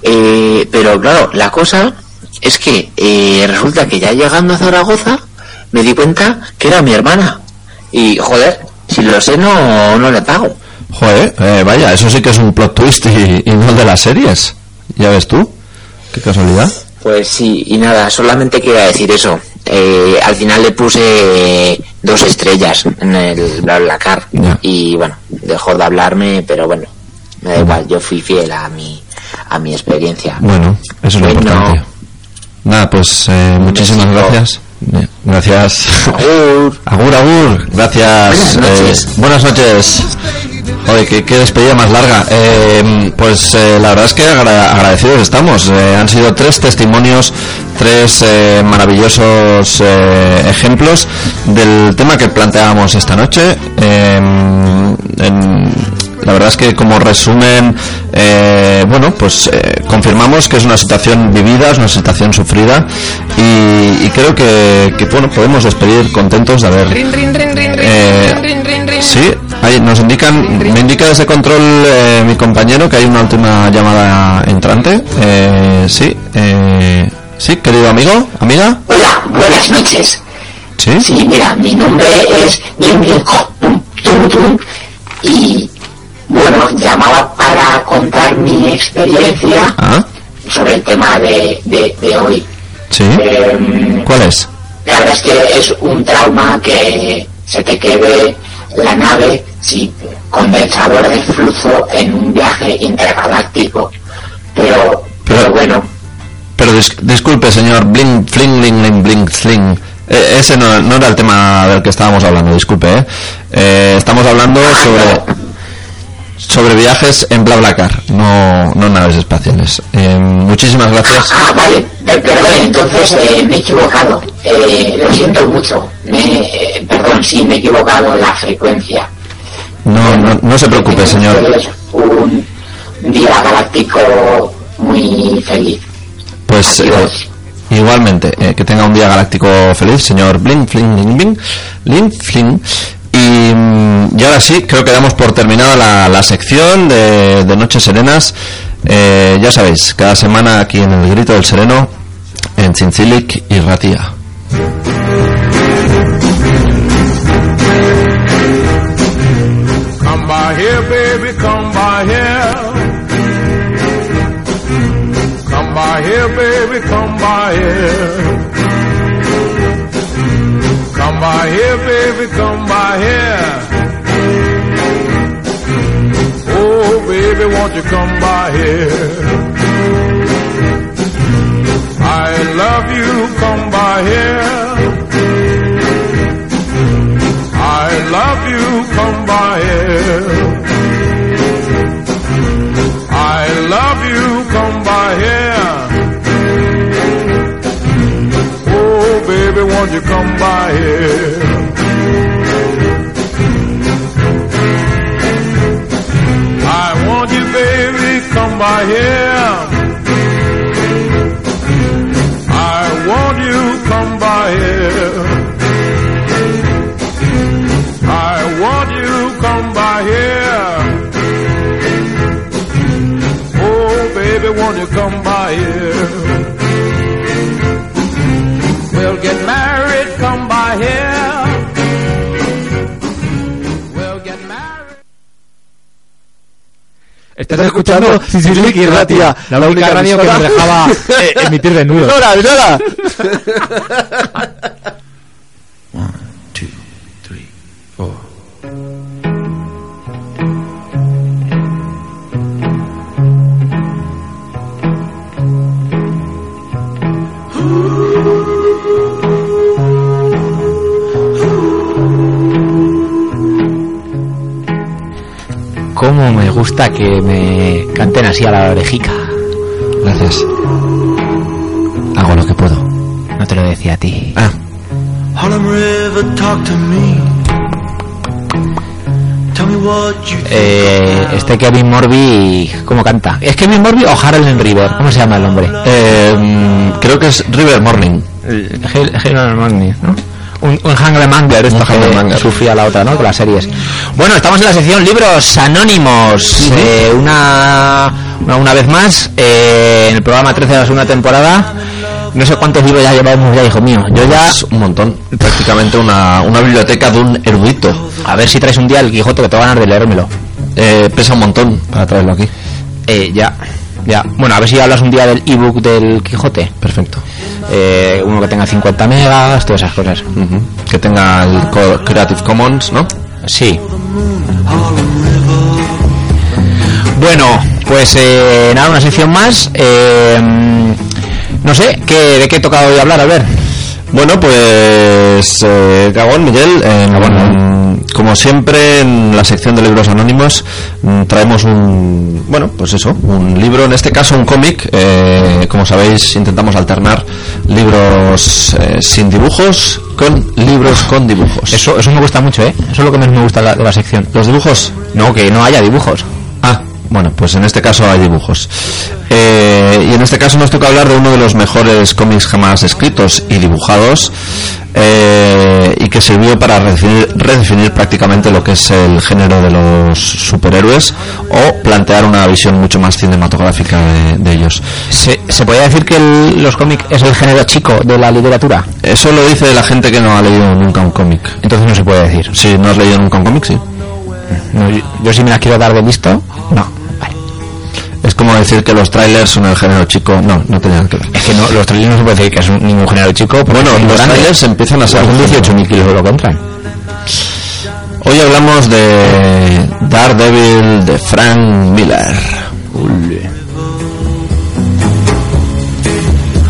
Eh, pero claro, la cosa es que eh, resulta que ya llegando a Zaragoza me di cuenta que era mi hermana. Y joder, si lo sé no, no le pago. Joder, eh, vaya, eso sí que es un plot twist y, y no el de las series. Ya ves tú. Qué casualidad. Pues sí, y nada, solamente quería decir eso. Eh, al final le puse dos estrellas en el BlaBlaCar Ya. y bueno, dejó de hablarme, pero bueno, me da igual, yo fui fiel a mi, a mi experiencia. Bueno, eso es lo Bueno. importante. Nada, pues eh, muchísimas besito. gracias. Bien, Gracias. Agur. *laughs* Agur, agur. Gracias. Buenas noches. eh, buenas noches. Joder, qué, despedida más larga. Eh, pues eh, la verdad es que agra- agradecidos estamos. Eh, han sido tres testimonios, tres maravillosos ejemplos del tema que planteábamos esta noche. La verdad es que como resumen, eh, bueno, pues eh, confirmamos que es una situación vivida, es una situación sufrida y, y creo que, que, bueno, podemos despedir contentos de haber... Eh, sí, ahí nos indican, me indica desde control eh, mi compañero que hay una última llamada entrante. Eh, sí, eh, sí, querido amigo, amiga, Hola, buenas noches. sí, Sí, mira, mi nombre es Ñenguejo y bueno, llamaba para contar mi experiencia ah, sobre el tema de, de, de hoy. sí, Em, ¿cuál es? la verdad es que es un trauma que se te quede la nave, sí, condensador de flujo en un viaje intergaláctico. Pero, pero bueno, Pero dis- disculpe, señor, bling, fling, ling, ling, bling, sling. Eh, ese no, no era el tema del que estábamos hablando, disculpe, ¿eh? Eh, estamos hablando sobre sobre viajes en BlaBlaCar, no, no naves espaciales. Eh, muchísimas gracias. Ah, vale, eh, perdón, entonces eh, me he equivocado. Eh, lo siento mucho. Me, eh, perdón, sí, me he equivocado en la frecuencia. No, no, no se preocupe, señor. Un día galáctico muy feliz. Pues igualmente, que tenga un día galáctico feliz, señor Bling, Fling, Ling, Bing, Ling, Fling. Y, mm, y ahora sí, creo que damos por terminada la, la sección de, Noches Serenas. Eh, ya sabéis, cada semana aquí en el Grito del Sereno, en Chinchilic y Ratía. Come by here, baby, come by here. Oh, baby, won't you come by here? I love you, come by here. I love you, come by here. Won't you come by here? I want you, baby, come by here. I want you, come by here. I want you come by here. Oh, baby, won't you come by here? Estás escuchando Sisilik y Ratia, la, única radio que nos dejaba eh, emitir desnudos. *laughs* ¡Nora, Nora! Gusta que me canten así a la orejica. Gracias. Hago lo que puedo. No te lo decía a ti. Ah, Harlem River, talk to me. Tell me what you think Eh, este Kevin Morby, ¿cómo canta? ¿Es Kevin Morby o Harlan River? ¿Cómo se llama el hombre? eh, mm, creo que es River Morning. Harlan Morby, ¿no? Un, un esto que sufría la otra, ¿no? Con las series. Bueno, estamos en la sección Libros Anónimos. Eh, una, una, una vez más, eh, en el programa 13 de la segunda temporada. No sé cuántos libros ya llevamos ya, hijo mío. Yo ya... Es un montón. Prácticamente una, una biblioteca de un erudito. A ver si traes un día el Quijote que te ganas de leérmelo. Eh, pesa un montón para traerlo aquí. Eh, ya, ya. Bueno, a ver si hablas un día del ebook del Quijote. Perfecto. Eh, uno que tenga 50 megas, todas esas cosas. Que tenga el co- Creative Commons, ¿no? Sí. Bueno, pues eh, nada, una sección más. Eh, no sé, ¿qué, ¿de qué toca hoy hablar? A ver. Bueno, pues eh, Gabón, Miguel, eh, como siempre en la sección de libros anónimos mm, traemos un, bueno, pues eso, un libro, en este caso un cómic, eh, como sabéis intentamos alternar libros eh, sin dibujos con libros con dibujos. Eso, eso me gusta mucho, ¿eh? Eso es lo que más me gusta de la, de la sección. ¿Los dibujos? No, que no haya dibujos. Bueno, pues en este caso hay dibujos. Eh, y en este caso nos toca hablar de uno de los mejores cómics jamás escritos y dibujados eh, y que sirvió para redefinir, redefinir prácticamente lo que es el género de los superhéroes o plantear una visión mucho más cinematográfica de, de ellos. ¿Se, ¿Se podría decir que el- los cómics es el género chico de la literatura? Eso lo dice la gente que no ha leído nunca un cómic. Entonces no se puede decir. Si no has leído nunca un cómic, sí. No, yo, yo si me las quiero dar de listo, no. Vale. Es como decir que los trailers son el género chico. No, no nada que ver. Es que no, los trailers no se puede decir que es un- ningún género chico. Bueno, los grandes. trailers empiezan a ser Son 18.000 kilos lo compran. Hoy hablamos de Daredevil de Frank Miller.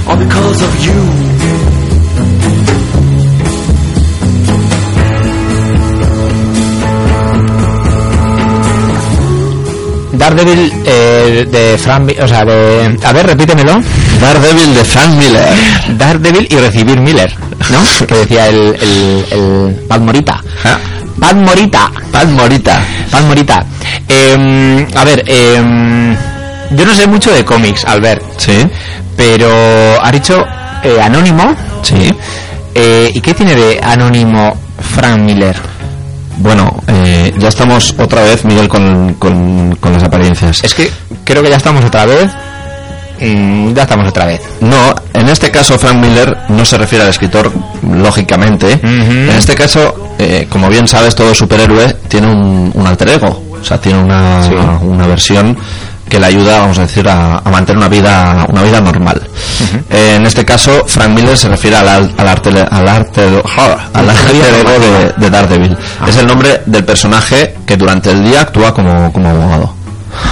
All Daredevil eh, de Frank... O sea, de... A ver, repítemelo. Daredevil de Frank Miller. Daredevil y recibir Miller, ¿no? *laughs* que decía el, el, el Pat Morita. Ah. Pat Morita. Pat Morita. Pat Morita. Eh, a ver, eh, yo no sé mucho de cómics, Albert, Sí, pero ha dicho eh, Anónimo. sí. Eh, ¿Y qué tiene de Anónimo Frank Miller? Bueno, eh, ya estamos otra vez, Miguel, con, con, con las apariencias. Es que creo que ya estamos otra vez. Mm, ya estamos otra vez. No, en este caso Frank Miller no se refiere al escritor, lógicamente. En este caso, eh, como bien sabes, todo superhéroe tiene un, un alter ego. O sea, tiene una, Sí. una versión que le ayuda, vamos a decir, a, a mantener una vida, una vida normal. Eh, en este caso, Frank Miller se refiere al, al, al arte, al arte, al alter ego de, de Daredevil. Es el nombre del personaje que durante el día actúa como, como abogado.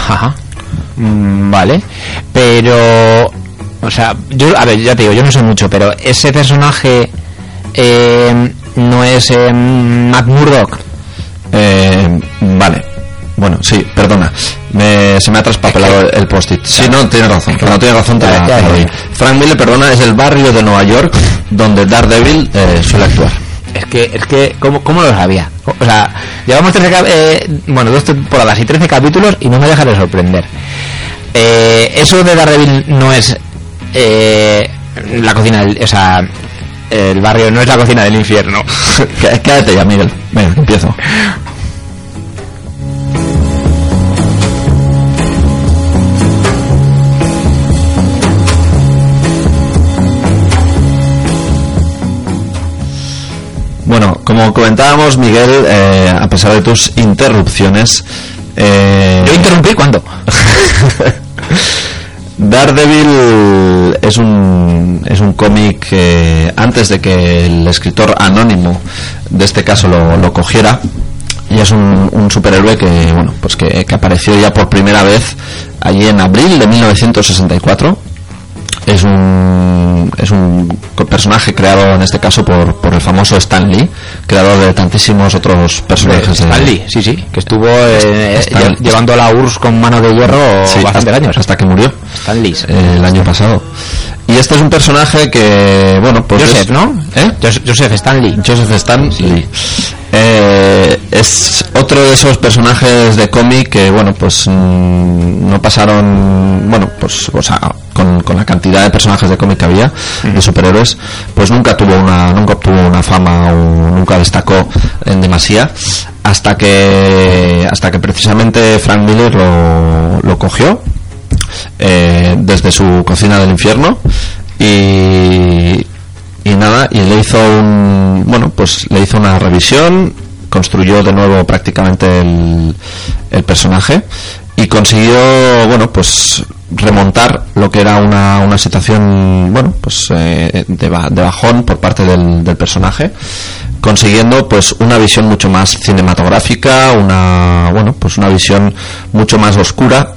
Ajá. Mm, vale. Pero. O sea, yo, a ver, ya te digo, yo no sé mucho, pero ese personaje. eh, no es eh, Matt Murdock. Eh, vale. Bueno, sí, perdona. Me- se me ha traspapelado el, post-it. Sí, no, tienes razón. Cuando tienes razón, te la- te la doy. Frank Miller, perdona, es el barrio de Nueva York donde Daredevil eh, suele actuar. Es que, es que, ¿cómo, cómo lo sabía? O sea, llevamos 13 cap- eh, bueno, dos temporadas y 13 capítulos y no me deja de sorprender. Eh, eso de Daredevil no es eh, la cocina del, o sea, el barrio no es la cocina del infierno. *laughs* Qué- Quédate ya, Miguel. Venga, empiezo. Bueno, como comentábamos, Miguel, eh, a pesar de tus interrupciones, eh, ¿Yo interrumpí cuándo? *laughs* Daredevil es un, es un cómic que antes de que el escritor anónimo de este caso lo, lo cogiera, y es un, un superhéroe que, bueno, pues que, que apareció ya por primera vez allí en abril de 1964. Es un, es un personaje creado en este caso por, por el famoso Stan Lee, creador de tantísimos otros personajes. de- Stan Lee, sí, sí, que estuvo eh, Stan- lle- llevando la URSS con mano de hierro Sí, bastante hasta, años. hasta que murió. Stan Lee. eh, el año pasado. Y este es un personaje que, bueno, pues. Joseph, es- ¿no? ¿Eh? Jos- Joseph Stanley. Joseph Stan Lee. Eh, es otro de esos personajes de cómic que, bueno, pues mm, no pasaron, bueno, pues, o sea, con, con la cantidad de personajes de cómic que había, de superhéroes, pues nunca tuvo una, nunca obtuvo una fama o nunca destacó en demasía, hasta que, hasta que precisamente Frank Miller lo, lo cogió eh, desde su cocina del infierno y, y nada y le hizo un bueno pues le hizo una revisión construyó de nuevo prácticamente el, el personaje y consiguió bueno pues remontar lo que era una, una situación bueno pues eh, de, de bajón por parte del, personaje consiguiendo pues una visión mucho más cinematográfica una bueno pues una visión mucho más oscura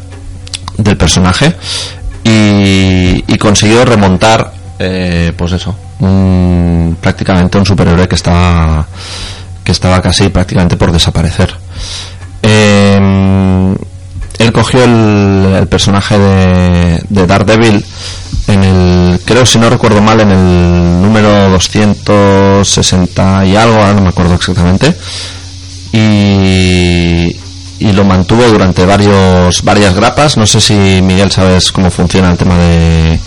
del personaje y, y consiguió remontar eh, pues eso un- prácticamente un superhéroe que estaba que estaba casi prácticamente por desaparecer. Eh, él cogió el, el personaje de, de Daredevil en el creo si no recuerdo mal en el número 260 y algo ahora no me acuerdo exactamente y, y lo mantuvo durante varios varias grapas. No sé si Miguel sabes cómo funciona el tema de,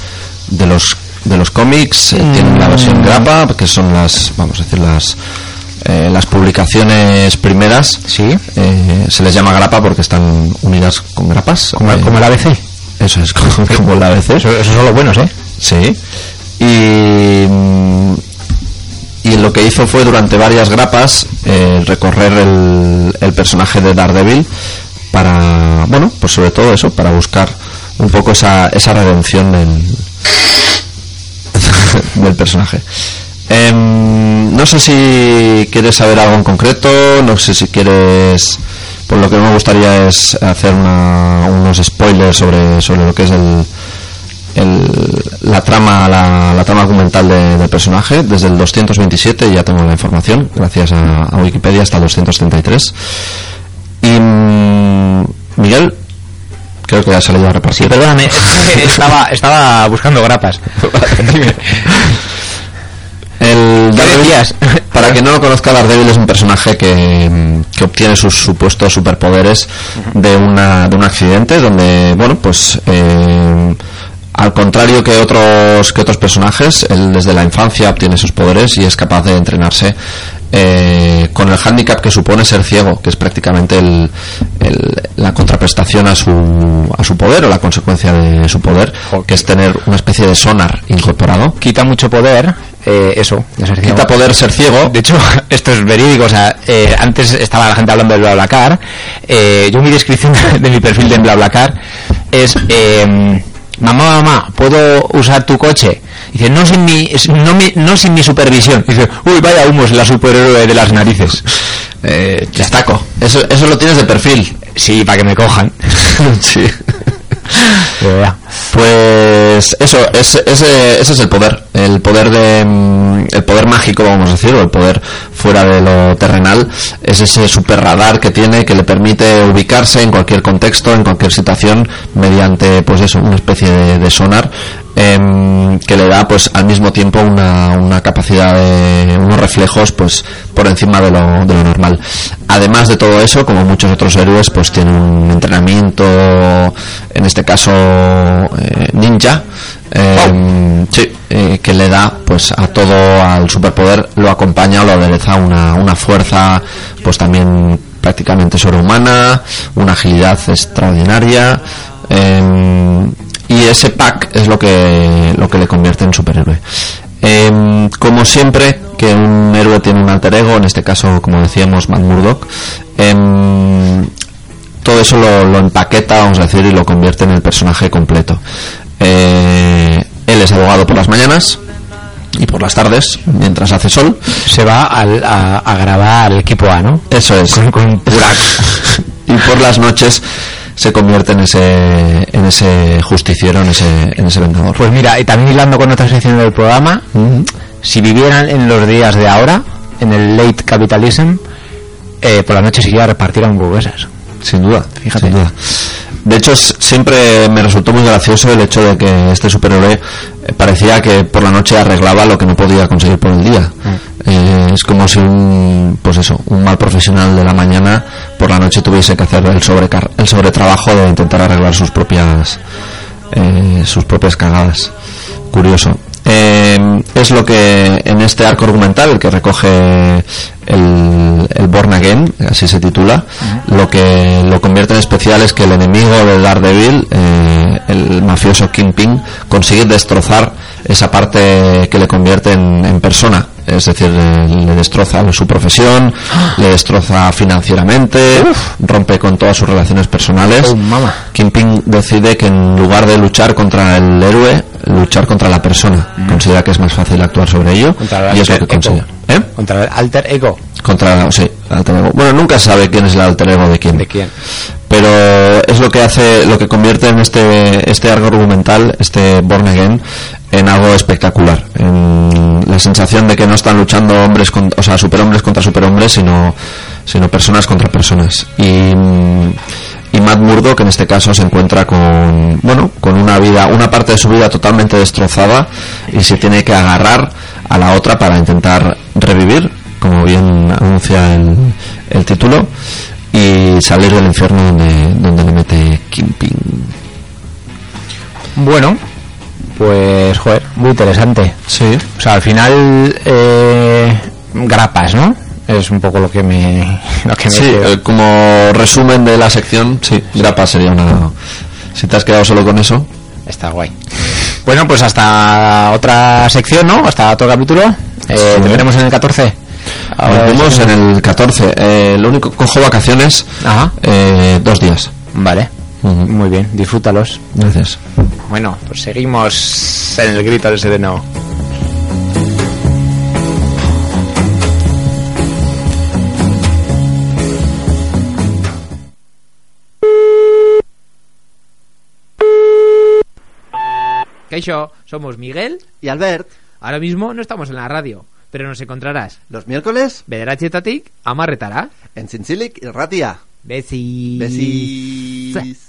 de los de los cómics. Eh, tienen la versión grapa que son las vamos a decir las eh, las publicaciones primeras Sí. eh, se les llama grapa porque están unidas con grapas Como, Eh, como el ABC. eso es *laughs* como, como el ABC Eso, esos son los buenos, ¿eh? Sí. Y, mm, y lo que hizo fue durante varias grapas eh, recorrer el, el personaje de Daredevil para, bueno, pues sobre todo eso, para buscar un poco esa, esa redención del, *laughs* del personaje. Em, no sé si quieres saber algo en concreto, no sé si quieres... Por lo que me gustaría es hacer una- unos spoilers sobre, sobre lo que es el, el- la trama la, la trama argumental de- del personaje. Desde el 227 ya tengo la información gracias a, a Wikipedia hasta el 233 y mm, Miguel creo que ya se le iba a repartir. Sí, perdóname, *laughs* estaba, estaba buscando grapas. *laughs* *laughs* El ¿Qué Daredevil, *laughs* para quien no lo conozca, Daredevil es un personaje que, mm, que obtiene sus supuestos superpoderes de, una, de un accidente donde, bueno, pues eh, al contrario que otros, que otros personajes, él desde la infancia obtiene esos poderes y es capaz de entrenarse eh, con el hándicap que supone ser ciego, que es prácticamente el, el- la contraprestación a su, a su poder o la consecuencia de su poder, que es tener una especie de sonar incorporado. Quita mucho poder, eh, eso, de ser ciego. Quita poder ser ciego. De hecho, *laughs* esto es verídico. O sea, eh, antes estaba la gente hablando del BlaBlaCar. Eh, yo mi descripción *laughs* de mi perfil de BlaBlaCar es... eh, mamá, mamá, ¿puedo usar tu coche? Dice, no sin mi, no, mi- no sin mi supervisión. Dice, uy, vaya humos, la superhéroe de las narices. Eh, destaco. Eso, eso lo tienes de perfil. Sí, para que me cojan. *laughs* sí. Pues eso, es, ese, ese es el poder, el poder de mm, el poder mágico, vamos a decir, o el poder fuera de lo terrenal, es ese super radar que tiene que le permite ubicarse en cualquier contexto, en cualquier situación, mediante pues eso, una especie de, de sonar em, que le da pues al mismo tiempo una, una capacidad de unos reflejos pues por encima de lo, de lo normal. Además de todo eso, como muchos otros héroes, pues tiene un entrenamiento, en este caso eh, ninja, eh, sí, eh, que le da pues a todo al superpoder lo acompaña o lo adereza una, una fuerza pues también prácticamente sobrehumana, una agilidad extraordinaria. eh, y ese pack es lo que lo que le convierte en superhéroe. Em, como siempre que un héroe tiene un alter ego en este caso como decíamos Matt Murdock em, todo eso lo, lo empaqueta vamos a decir y lo convierte en el personaje completo. Eh, él es abogado por las mañanas y por las tardes mientras hace sol. Se va al- a, a grabar el equipo A, ¿no? eso es. Con, con *laughs* y por las noches se convierte en ese en ese justiciero en ese en ese vengador Pues mira, y también hilando con otra sección del programa, si vivieran en los días de ahora, en el late capitalism, eh, por la noche se iba a repartir hamburguesas. Sin duda, Fíjate. sin duda. De hecho, siempre me resultó muy gracioso el hecho de que este superhéroe eh, parecía que por la noche arreglaba lo que no podía conseguir por el día. Eh, es como si un, pues eso, un mal profesional de la mañana por la noche tuviese que hacer el sobrecar el sobretrabajo de intentar arreglar sus propias eh, sus propias cagadas. Curioso. Eh, es lo que en este arco argumental, el que recoge el, el Born Again, así se titula, lo que lo convierte en especial es que el enemigo de Daredevil, eh, el mafioso Kingpin, consigue destrozar esa parte que le convierte en, en persona. Es decir, le destroza su profesión, le destroza financieramente, rompe con todas sus relaciones personales. Oh. Kingpin decide que en lugar de luchar contra el héroe, luchar contra la persona. Considera que es más fácil actuar sobre ello y es lo que consigue. ¿Eh? Contra el alter ego. Contra, sí, alter ego. Bueno, nunca sabe quién es el alter ego de quién. ¿De quién? Pero es lo que hace, lo que convierte en este, este arco argumental, este Born Again, en algo espectacular. En la sensación de que no están luchando hombres, con, o sea, superhombres contra superhombres, sino, sino personas contra personas. Y, y Matt Murdock en este caso se encuentra con, bueno, con una vida, una parte de su vida totalmente destrozada y se tiene que agarrar a la otra para intentar revivir, como bien anuncia el, el título, y salir del infierno donde, donde le mete Kingpin. Bueno, pues, joder, muy interesante. Sí. O sea, al final, eh, grapas, ¿no? Es un poco lo que me, *laughs* lo que me Sí, quedo. eh, como resumen de la sección, sí, grapa sería una... Si te has quedado solo con eso. Está guay. Bueno, pues hasta otra sección, ¿no? Hasta otro capítulo. Eh, Sí. Te veremos en el 14. Nos vemos en el 14. Eh, lo único, cojo vacaciones Ajá. eh, dos días. Vale. Muy bien, disfrútalos. Gracias. Bueno, pues seguimos en el grito del sereno. Kaixo, somos Miguel y Albert. Ahora mismo no estamos en la radio, pero nos encontrarás. Los miércoles. Bederatxetatik, amarretara. En Zintzilik, Ratia. Besis. Besis.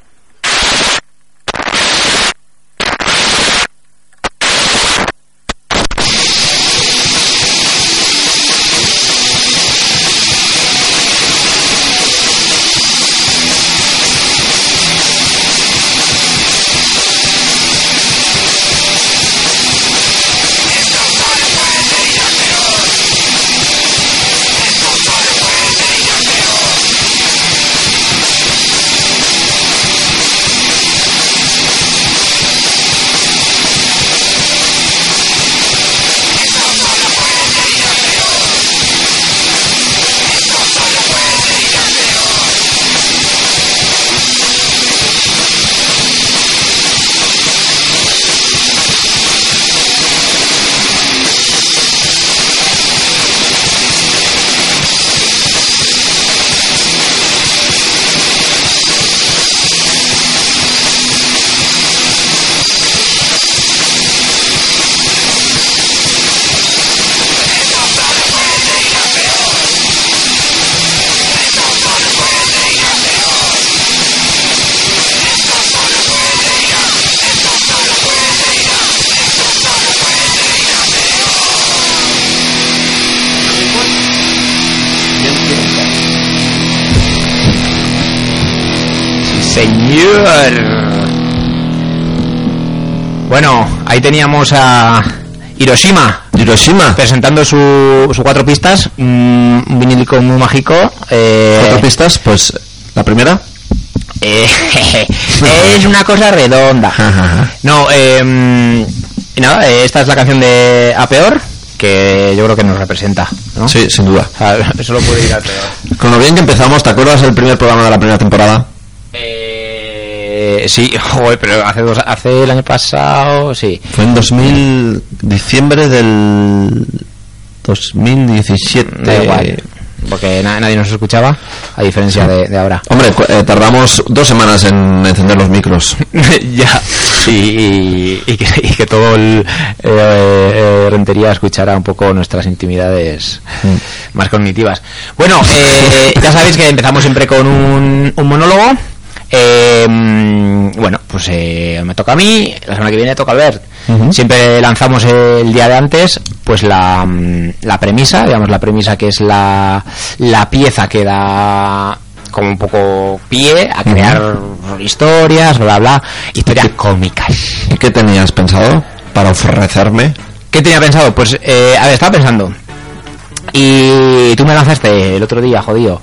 Señor. Bueno, ahí teníamos a Hiroshima Hiroshima. presentando su, su cuatro pistas, mm, un vinílico muy mágico. eh, ¿Cuatro pistas? Pues la primera. eh, *laughs* es una cosa redonda. No, eh, mm, nada, eh, esta es la canción de A Peor, que yo creo que nos representa, ¿no? Sí, sin duda. O sea, solo puede ir a peor. Con lo bien que empezamos, ¿te acuerdas el primer programa de la primera temporada? Eh, sí, *laughs* joder, pero hace, dos, hace el año pasado, sí. Fue en 2000, diciembre del 2017. Da igual, porque na- nadie nos escuchaba, a diferencia de, de ahora. Hombre, eh, tardamos dos semanas en encender los micros. *laughs* ya, y, y- y que, y que todo el eh, eh, Rentería escuchara un poco nuestras intimidades más cognitivas. Bueno, eh, ya sabéis que empezamos siempre con un, un monólogo. Eh, bueno, pues eh, me toca a mí, la semana que viene toca a Albert. Ujú. Siempre lanzamos el día de antes, pues la, mm, la premisa, digamos la premisa que es la, la pieza que da como un poco pie a crear historias, bla bla, historias cómicas. ¿Y qué tenías pensado para ofrecerme? ¿Qué tenía pensado? Pues, eh, a ver, estaba pensando. Y tú me lanzaste el otro día, jodido,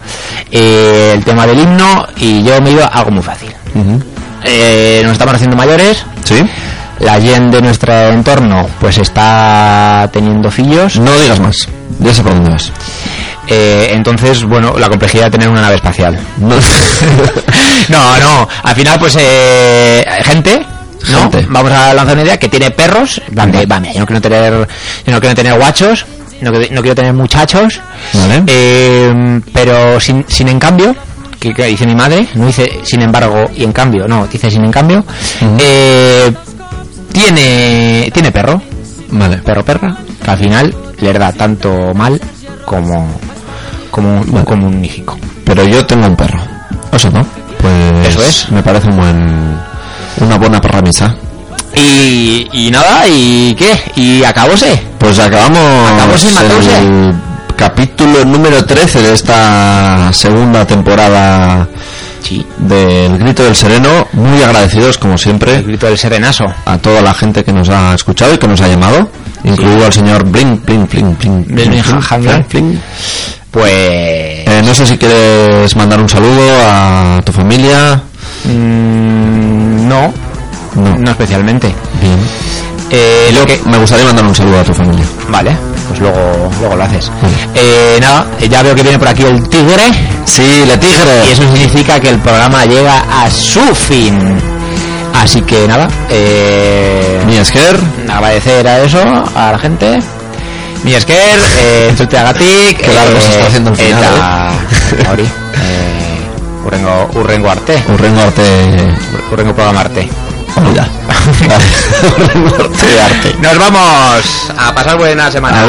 eh, el tema del himno y yo me iba a algo muy fácil. Eh, nos estamos haciendo mayores, ¿Sí? la gen de nuestro entorno pues está teniendo fillos. No digas más. Ya sé por dónde vas. Eh, entonces, bueno, la complejidad de tener una nave espacial. No. *laughs* no, no, al final pues eh, gente, ¿no? Gente. Vamos a lanzar una idea que tiene perros, en plan de, va, mira, yo no quiero tener, yo no quiero tener guachos, no, quiero- no quiero tener muchachos, Vale. eh, pero sin, sin en cambio, que, que dice mi madre, no dice sin embargo y en cambio, no, dice sin en cambio, eh, tiene, tiene perro, Vale. perro perra, que al final le da tanto mal como, como, un- como un hijico. Pero yo tengo un perro. ¿Eso no? Pues Eso es. Me parece un buen, una buena premisa. Y, y nada, ¿y qué? ¿Y acabóse? Pues acabamos. Acabóse. El capítulo número 13 de esta segunda temporada. Sí. del Grito del Sereno. Muy agradecidos, como siempre. El Grito del Serenazo. A toda la gente que nos ha escuchado y que nos ha llamado. Sí. Incluido al señor Blin, Blin, Blin, Blin, Pues... Eh, no sé si quieres mandar un saludo a tu familia. Mm, no. No. no especialmente. Bien. Eh, lo que... me gustaría mandar un saludo a tu familia. Vale, pues luego, luego lo haces. Eh, nada, ya veo que viene por aquí el tigre. Sí, Y tigre. eso significa que el programa llega a su fin. Así que nada, eh, Mi esker. agradecer a eso, a la gente. Mi esker, eh, entzute agatik, Qué largo se está haciendo el final, eta, hori, eh, urrengo, urrengo arte, Urrengo arte. urrengo programa arte. *laughs* Nos vamos a pasar buena semana.